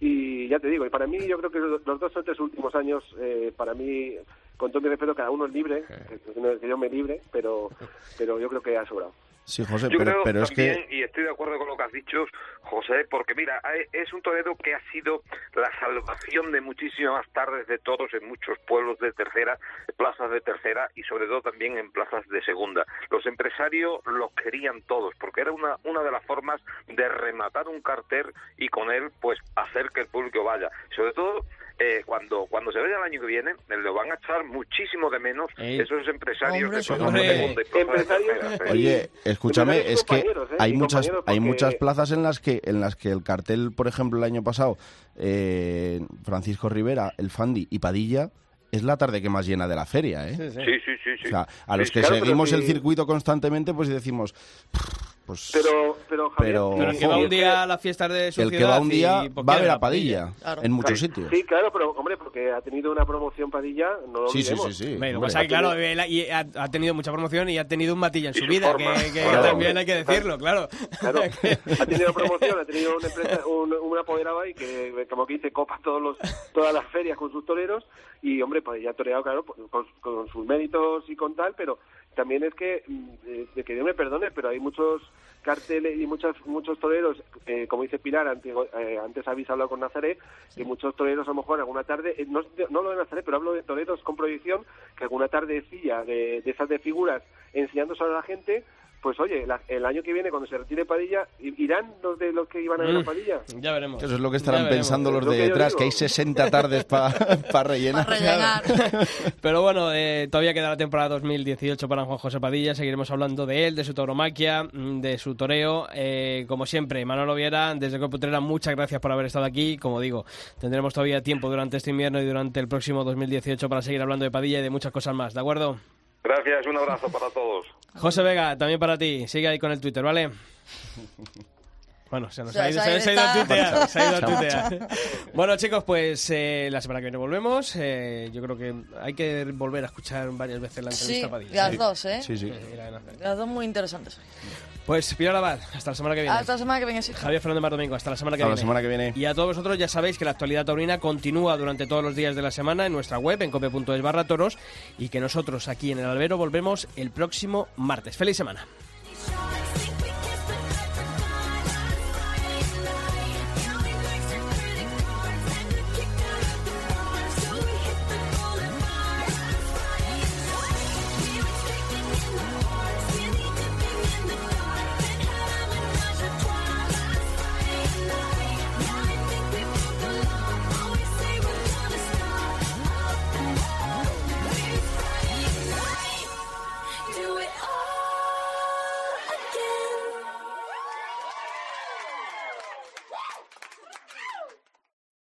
P: y ya te digo y para mí yo creo que los dos o tres últimos años eh, para mí con todo mi respeto cada uno es libre que, que yo me libre pero pero yo creo que ha sobrado
C: Sí, José,
O: Yo
C: pero,
O: creo
C: pero es
O: también,
C: que...
O: y estoy de acuerdo con lo que has dicho, José, porque mira, es un torero que ha sido la salvación de muchísimas tardes de toros en muchos pueblos de tercera, plazas de tercera y sobre todo también en plazas de segunda. Los empresarios los querían todos, porque era una, una de las formas de rematar un cartel y con él pues hacer que el público vaya. Sobre todo eh, cuando cuando se vaya el año que viene, lo van a echar muchísimo de menos
A: Ey.
O: esos empresarios
A: Hombre,
O: que son
A: hombre.
O: de
P: Empresarios-.
O: ¿eh?
C: Oye, escúchame, es que
P: ¿eh?
C: hay muchas hay muchas plazas en las que en las que el cartel, por ejemplo, el año pasado, eh, Francisco Rivera, el Fandi y Padilla es la tarde que más llena de la feria, ¿eh?
O: Sí, sí, sí, sí.
C: O sea, a los
O: Sí,
C: que
P: claro,
C: seguimos
P: si-
C: el circuito constantemente, pues decimos, pues
P: pero pero Javier,
C: Pero-
A: Pero el que va
C: y
A: un día a las fiestas de su
C: el que
A: ciudad
C: va un día
A: y,
C: va a ver a Padilla
B: Claro.
C: en muchos
P: Sí,
C: sitios.
P: Sí, claro, pero hombre, porque ha tenido una promoción Padilla, no lo
C: Sí, sí, sí, sí.
A: Lo que pasa claro, él ha, y ha, ha tenido mucha promoción y ha tenido un matilla en
O: Y
A: su
O: su
A: vida,
O: forma.
A: que, que
P: Claro.
A: también hay que decirlo, claro.
P: Claro, [laughs] ha tenido promoción, ha tenido una empresa, un, un apoderado ahí que, como que dice, copa todos los, todas las ferias con sus toreros y, hombre, ya ha toreado, claro, pues, con, con sus méritos y con tal, pero también es que, mm, eh, que Dios me perdone, pero hay muchos carteles y muchos muchos toreros, eh, como dice Pilar, antes, eh, antes habéis hablado con Nazaré, que muchos toreros a lo mejor alguna tarde, eh, no, no lo de Nazaré, pero hablo de toreros con proyección, que alguna tardecilla de, de esas de figuras enseñándose a la gente, pues oye, la- el año que viene cuando se retire Padilla, ¿i- ¿irán los de los que iban a ver a
A: Mm.
P: Padilla?
A: Ya veremos.
C: Eso es lo que estarán pensando los
P: Es
C: de detrás, que hay 60 tardes para [laughs] rellenar.
B: Para rellenar. [laughs]
A: Pero bueno, eh, todavía queda la temporada 2018 para Juan José Padilla. Seguiremos hablando de él, de su tauromaquia, mm, de su toreo. Eh, como siempre, Manolo Viera, desde Coputrera, muchas gracias por haber estado aquí. Como digo, tendremos todavía tiempo durante este invierno y durante el próximo 2018 para seguir hablando de Padilla y de muchas cosas más, ¿de acuerdo?
O: Gracias, un abrazo para todos. [laughs]
A: José Vega, también para ti. Sigue ahí con el Twitter, ¿vale? [laughs] Bueno, se nos
B: Se-
A: ha ido,
B: se-
A: se, se ha ido a tuitear. Se ha ido a [laughs]
C: Se ha
A: tuitear. Bueno, chicos, pues eh, la semana que viene volvemos. Eh, yo creo que hay que volver a escuchar varias veces la entrevista
B: Sí,
A: Padilla.
B: las dos, ¿eh?
C: Sí, sí.
A: Nazaret.
B: Las dos muy interesantes.
A: Pues Pilar Abad, hasta la semana que viene.
B: Hasta la semana que viene, sí.
A: Javier Fernández Mar Domingo, hasta la semana que
C: Hasta la
A: viene.
C: semana que viene.
A: Y a todos vosotros ya sabéis que la actualidad taurina continúa durante todos los días de la semana en nuestra web, en cope.es barra toros, y que nosotros aquí en el albero volvemos el próximo martes. ¡Feliz semana!